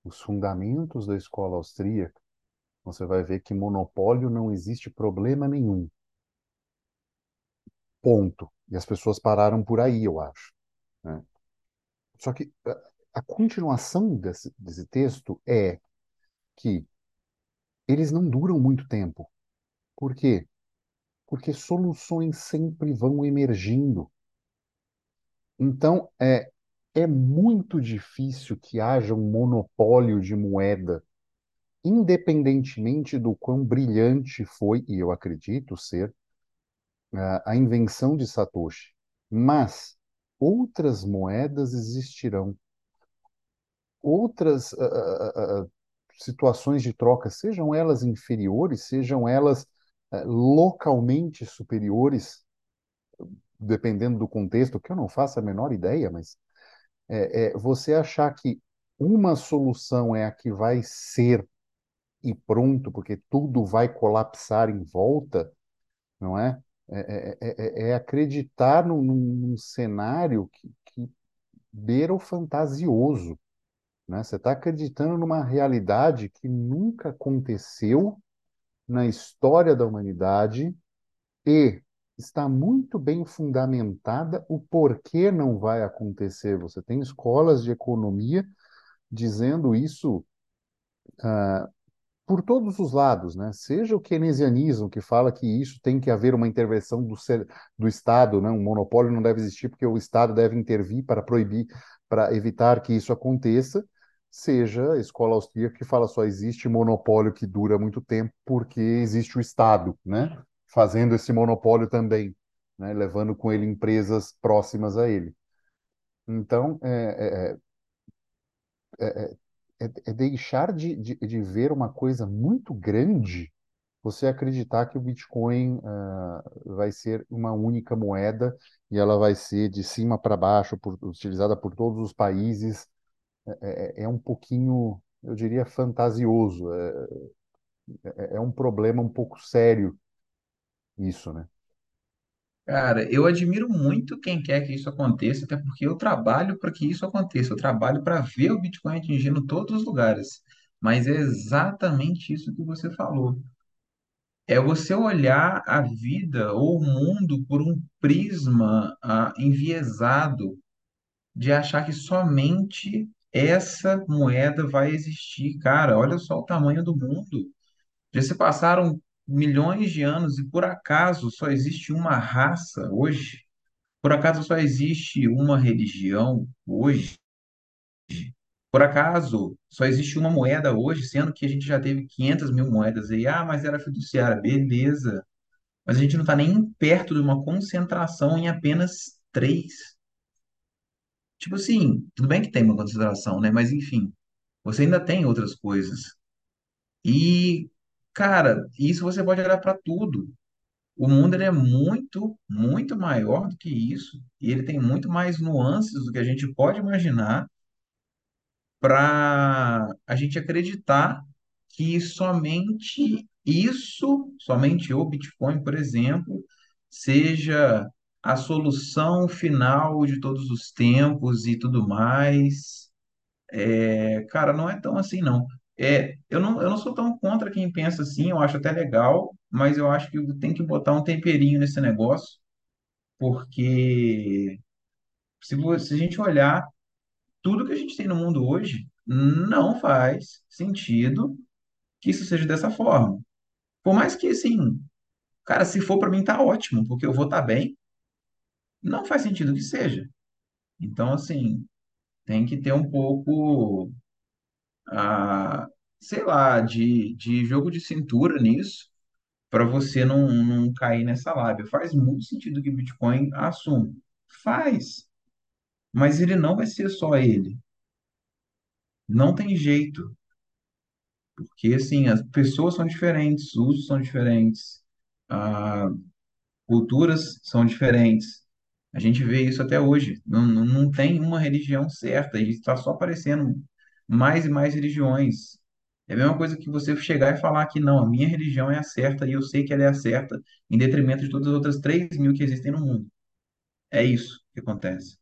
os fundamentos da escola austríaca, você vai ver que monopólio não existe problema nenhum. Ponto. E as pessoas pararam por aí, eu acho. né? Só que a, continuação desse, desse texto é que eles não duram muito tempo. Por quê? Porque soluções sempre vão emergindo. Então, é, é muito difícil que haja um monopólio de moeda, independentemente do quão brilhante foi, e eu acredito ser, a, invenção de Satoshi. Mas outras moedas existirão, outras ah, ah, situações de troca, sejam elas inferiores, sejam elas ah, localmente superiores, dependendo do contexto, que eu não faço a menor ideia, mas é, é, você achar que uma solução é a que vai ser e pronto, porque tudo vai colapsar em volta, não é? É, é, é- é acreditar num, num- cenário que, que beira o fantasioso, né? Você está acreditando numa realidade que nunca aconteceu na história da humanidade e está muito bem fundamentada o porquê não vai acontecer. Você tem escolas de economia dizendo isso por todos os lados, né? Seja o keynesianismo, que fala que isso tem que haver uma intervenção do, do Estado, né? Um monopólio não deve existir porque o Estado deve intervir para proibir, para evitar que isso aconteça, seja a escola austríaca que fala só existe monopólio que dura muito tempo porque existe o Estado, né? Fazendo esse monopólio também, né? Levando com ele empresas próximas a ele. Então, é, é, é, é é, é deixar de, de, de, ver uma coisa muito grande, você acreditar que o Bitcoin uh, vai ser uma única moeda e ela vai ser de cima para baixo, por, utilizada por todos os países, é, é, é um pouquinho, eu diria, fantasioso. É, é, é um problema um pouco sério isso, né? Cara, eu admiro muito quem quer que isso aconteça, até porque eu trabalho para que isso aconteça. Eu trabalho para ver o Bitcoin atingindo todos os lugares. Mas é exatamente isso que você falou. É você olhar a vida ou o mundo por um prisma ah, enviesado de achar que somente essa moeda vai existir. Cara, olha só o tamanho do mundo. Já se passaram milhões de anos e por acaso só existe uma raça hoje? Por acaso só existe uma religião hoje? Por acaso só existe uma moeda hoje, sendo que a gente já teve 500 mil moedas aí? Ah, mas era fiduciária, beleza. Mas a gente não está nem perto de uma concentração em apenas três. Tipo assim, tudo bem que tem uma concentração, né? Mas enfim, você ainda tem outras coisas. E, cara, isso você pode olhar para tudo. O mundo ele é muito, muito maior do que isso, e ele tem muito mais nuances do que a gente pode imaginar para a gente acreditar que somente isso, somente o Bitcoin, por exemplo, seja a solução final de todos os tempos e tudo mais. É, cara, não é tão assim, não. É, eu não, eu não sou tão contra quem pensa assim, eu acho até legal, mas eu acho que tem que botar um temperinho nesse negócio, porque se, se a gente olhar tudo que a gente tem no mundo hoje, não faz sentido que isso seja dessa forma. Por mais que, assim, cara, se for para mim tá ótimo, porque eu vou estar bem, não faz sentido que seja. Então, assim, tem que ter um pouco, sei lá, de, de jogo de cintura nisso para você não, não cair nessa lábia. Faz muito sentido que Bitcoin assuma. Faz, mas ele não vai ser só ele. Não tem jeito, porque assim, as pessoas são diferentes, os usos são diferentes, ah, culturas são diferentes. A gente vê isso até hoje. Não, não, não tem uma religião certa, e está só aparecendo mais e mais religiões. É a mesma coisa que você chegar e falar que não, a minha religião é a certa e eu sei que ela é a certa, em detrimento de todas as outras 3 mil que existem no mundo. É isso que acontece.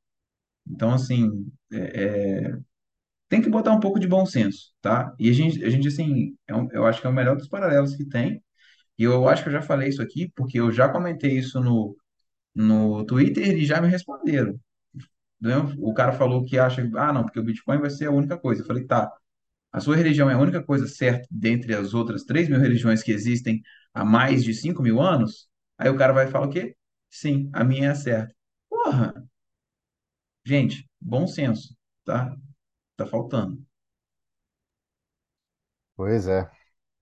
Então, assim, é, é, tem que botar um pouco de bom senso, tá? E a gente, a gente assim, é um- eu acho que é o melhor dos paralelos que tem. E eu acho que eu já falei isso aqui, porque eu já comentei isso no, no Twitter e já me responderam. Né? O cara falou que acha, ah, não, porque o Bitcoin vai ser a única coisa. Eu falei, tá, a sua religião é a única coisa certa dentre as outras 3 mil religiões que existem há mais de 5 mil anos? Aí o cara vai falar o quê? Sim, a minha é a certa. Porra, gente, bom senso, tá? Tá faltando. Pois é.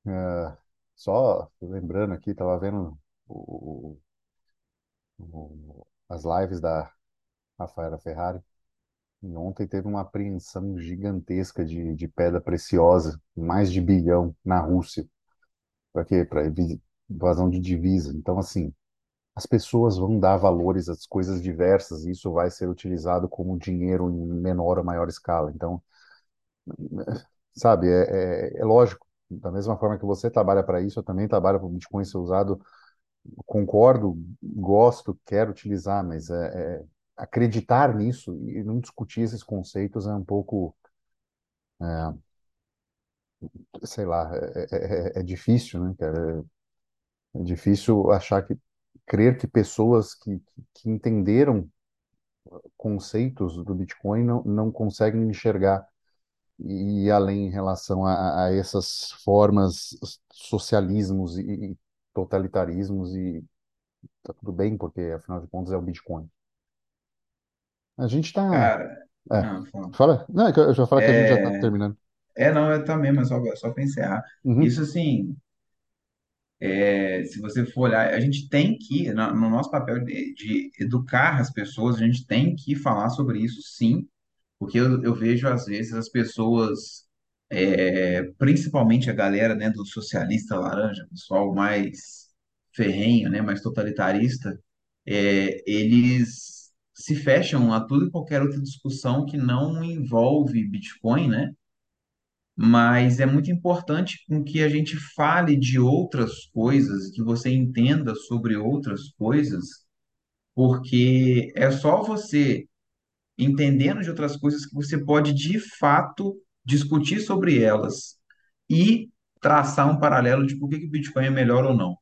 É, só lembrando aqui, estava vendo o- o- as lives da Rafaela Ferrari e ontem teve uma apreensão gigantesca de, de pedra preciosa, mais de bilhão, na Rússia. Para quê? Para invasão de divisa. Então, assim, as pessoas vão dar valores às coisas diversas e isso vai ser utilizado como dinheiro em menor ou maior escala. Então, sabe, é, é, é lógico. Da mesma forma que você trabalha para isso, eu também trabalho para o Bitcoin ser usado concordo, gosto, quero utilizar, mas é, é, acreditar nisso e não discutir esses conceitos é um pouco, sei lá, é, é, é é difícil, né, cara? É difícil achar que crer que pessoas que, que entenderam conceitos do Bitcoin não, não conseguem enxergar e além em relação a, a essas formas socialismos e, e totalitarismos e tá tudo bem, porque afinal de contas é o Bitcoin. A gente está. Cara, É, não, fala. fala. Não, é que eu já falo que a gente já está É, terminando. é, não, eu também, mas só, só para encerrar. Uhum, Isso, assim, é, se você for olhar, a gente tem que, na- no nosso papel de, de educar as pessoas, a gente tem que falar sobre isso, sim, porque eu, eu vejo, às vezes, as pessoas, é, principalmente a galera, né, do socialista laranja, pessoal mais ferrenho, né, mais totalitarista, é, eles se fecham a tudo e qualquer outra discussão que não envolve Bitcoin, né? Mas é muito importante com que a gente fale de outras coisas, que você entenda sobre outras coisas, porque é só você entendendo de outras coisas que você pode de fato discutir sobre elas e traçar um paralelo de por que que o Bitcoin é melhor ou não.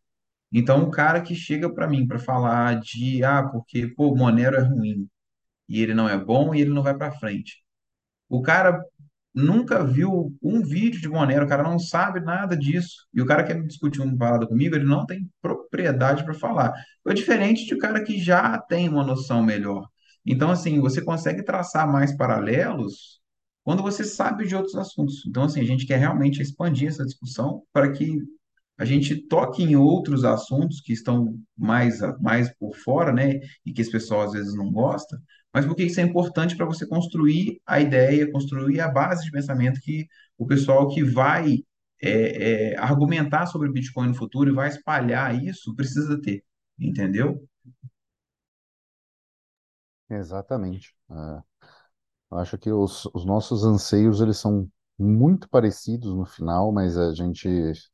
Então, o cara que chega para mim para falar de, ah, porque pô, Monero é ruim e ele não é bom e ele não vai para frente. O cara nunca viu um vídeo de Monero, o cara não sabe nada disso. E o cara quer discutir uma parada comigo, ele não tem propriedade para falar. É diferente de um cara que já tem uma noção melhor. Então, assim, você consegue traçar mais paralelos quando você sabe de outros assuntos. Então, assim, a gente quer realmente expandir essa discussão para que a gente toque em outros assuntos que estão mais, mais por fora, né? E que as pessoas às vezes não gostam, mas porque isso é importante para você construir a ideia, construir a base de pensamento que o pessoal que vai é, é, argumentar sobre Bitcoin no futuro e vai espalhar isso precisa ter, entendeu? exatamente. É, eu acho que os, os nossos anseios eles são muito parecidos no final, mas a gente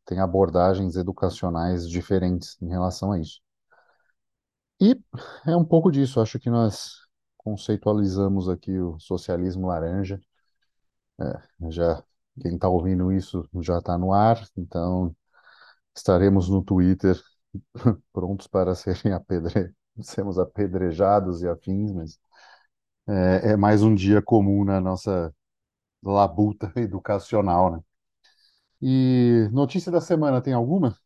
tem abordagens educacionais diferentes em relação a isso. E é um pouco disso. Acho que nós conceitualizamos aqui o socialismo laranja. Já quem está ouvindo isso já está no ar, então estaremos no Twitter prontos para serem apedre... sermos apedrejados e afins, mas é, é mais um dia comum na nossa labuta educacional, né? E notícia da semana, tem alguma?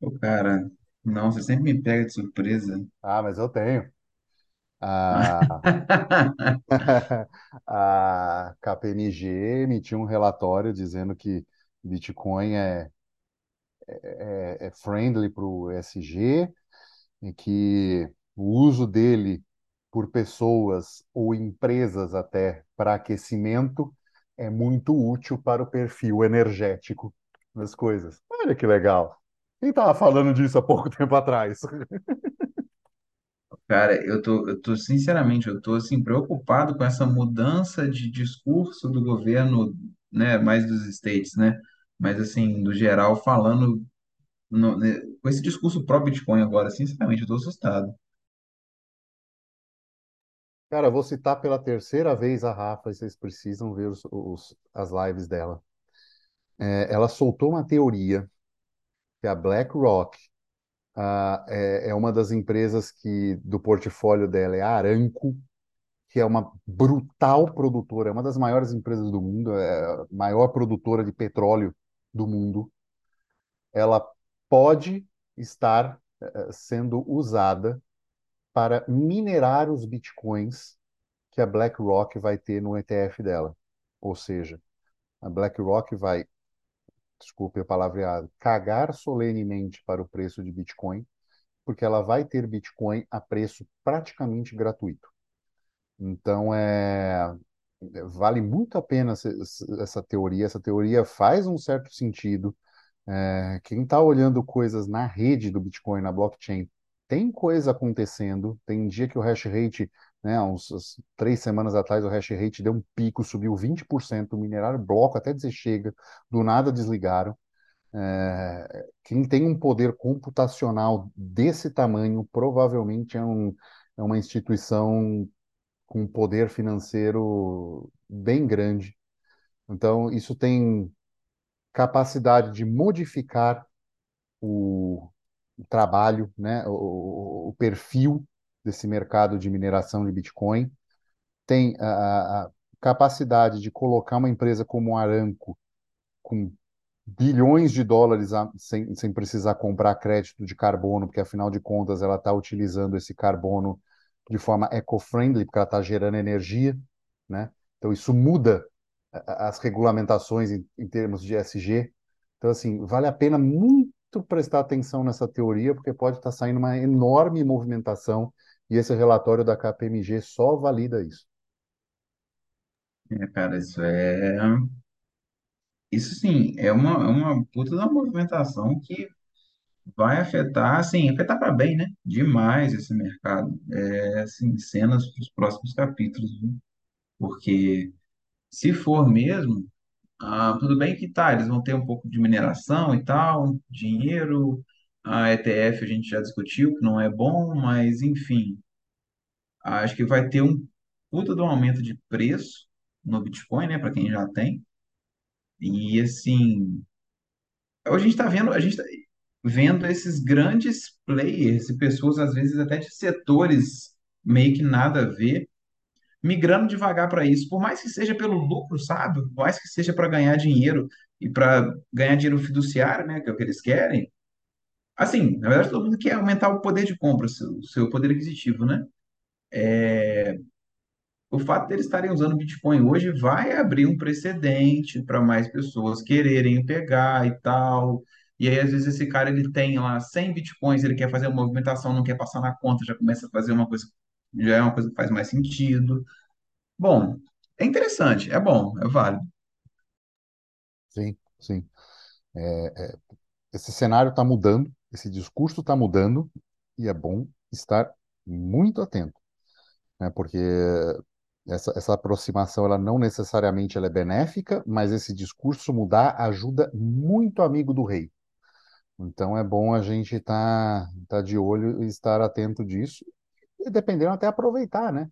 O cara, não, você sempre me pega de surpresa. Ah, mas eu tenho. A, a KPMG emitiu um relatório dizendo que Bitcoin é, é, é friendly para o ESG e que o uso dele por pessoas ou empresas até para aquecimento é muito útil para o perfil energético das coisas. Olha que legal. Quem estava falando disso há pouco tempo atrás? Cara, eu tô, eu tô, sinceramente, eu tô, assim, preocupado com essa mudança de discurso do governo, né, mais dos States, né, mas, assim, do geral, falando no- né, com esse discurso pró-Bitcoin agora, sinceramente, eu tô assustado. Cara, vou citar pela terceira vez a Rafa, e vocês precisam ver os, os- as lives dela. É, ela soltou uma teoria que a BlackRock ah, é, é uma das empresas que do portfólio dela é a Aramco, que é uma brutal produtora, é uma das maiores empresas do mundo, é a maior produtora de petróleo do mundo. Ela pode estar eh, sendo usada para minerar os bitcoins que a BlackRock vai ter no ETF dela. Ou seja, a BlackRock vai, desculpe a palavreada, cagar solenemente para o preço de Bitcoin, porque ela vai ter Bitcoin a preço praticamente gratuito. Então, é, vale muito a pena essa essa teoria. Essa teoria faz um certo sentido. É, quem está olhando coisas na rede do Bitcoin, na blockchain, tem coisa acontecendo. Tem dia que o hash rate, né, uns uns três semanas atrás, o hash rate deu um pico, subiu 20%, mineraram bloco até dizer chega, do nada desligaram. É, quem tem um poder computacional desse tamanho provavelmente é, um, é uma instituição com poder financeiro bem grande. Então, isso tem capacidade de modificar o, trabalho, né, o, o perfil desse mercado de mineração de Bitcoin, tem a, a capacidade de colocar uma empresa como a Aramco com bilhões de dólares a, sem, sem precisar comprar crédito de carbono, porque afinal de contas ela está utilizando esse carbono de forma eco-friendly, porque ela está gerando energia, né? Então isso muda as regulamentações em, em termos de ESG. Então, assim, vale a pena muito prestar atenção nessa teoria, porque pode estar saindo uma enorme movimentação e esse relatório da KPMG só valida isso. É, cara, isso é. Isso sim, é uma, é uma puta da movimentação que vai afetar, assim, afetar para bem, né? Demais esse mercado. É, assim, cenas para os próximos capítulos, viu? Porque se for mesmo, ah, tudo bem que tá, eles vão ter um pouco de mineração e tal, dinheiro, a ETF a gente já discutiu que não é bom, mas enfim, acho que vai ter um puta de um aumento de preço no Bitcoin, né, para quem já tem. E assim, a gente está vendo, a gente tá vendo esses grandes players e pessoas, às vezes até de setores meio que nada a ver, migrando devagar para isso, por mais que seja pelo lucro, sabe? Por mais que seja para ganhar dinheiro e para ganhar dinheiro fiduciário, né, que é o que eles querem. Assim, na verdade, todo mundo quer aumentar o poder de compra, o seu, poder aquisitivo, né? O fato deles estarem usando Bitcoin hoje vai abrir um precedente para mais pessoas quererem pegar e tal. E aí, às vezes, esse cara ele tem lá 100 Bitcoins, ele quer fazer uma movimentação, não quer passar na conta, já começa a fazer uma coisa, já é uma coisa que faz mais sentido. Bom, é interessante, é bom, é válido. Sim, sim. É, é, esse cenário está mudando, esse discurso está mudando, e é bom estar muito atento, né? Porque essa, essa aproximação, ela não necessariamente ela é benéfica, mas esse discurso mudar ajuda muito amigo do rei. Então é bom a gente estar tá, tá de olho e estar atento disso, e dependendo até aproveitar, né?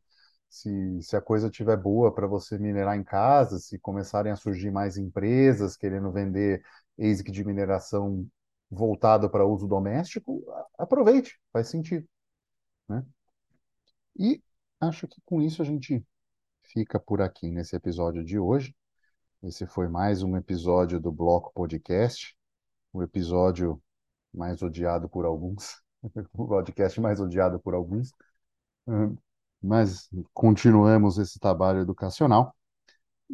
Se, se a coisa estiver boa para você minerar em casa, se começarem a surgir mais empresas querendo vender ASIC de mineração voltado para uso doméstico, aproveite, faz sentido, né? E acho que com isso a gente fica por aqui nesse episódio de hoje. Esse foi mais um episódio do Bloco Podcast, o episódio mais odiado por alguns, o podcast mais odiado por alguns. Mas continuamos esse trabalho educacional.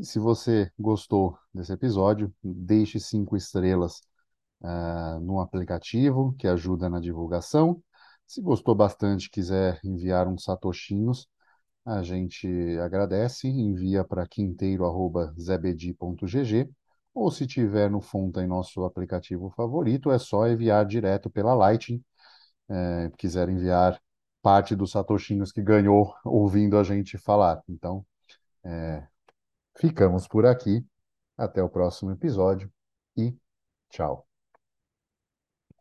Se você gostou desse episódio, deixe cinco estrelas uh, no aplicativo, que ajuda na divulgação. Se gostou bastante, quiser enviar uns satoshinhos, a gente agradece, envia para quinteiro.zebedi.gg ou se tiver no Fonta em nosso aplicativo favorito, é só enviar direto pela Lightning. É, quiser enviar parte dos satoshinhos que ganhou ouvindo a gente falar. Então, é, ficamos por aqui. Até o próximo episódio e tchau.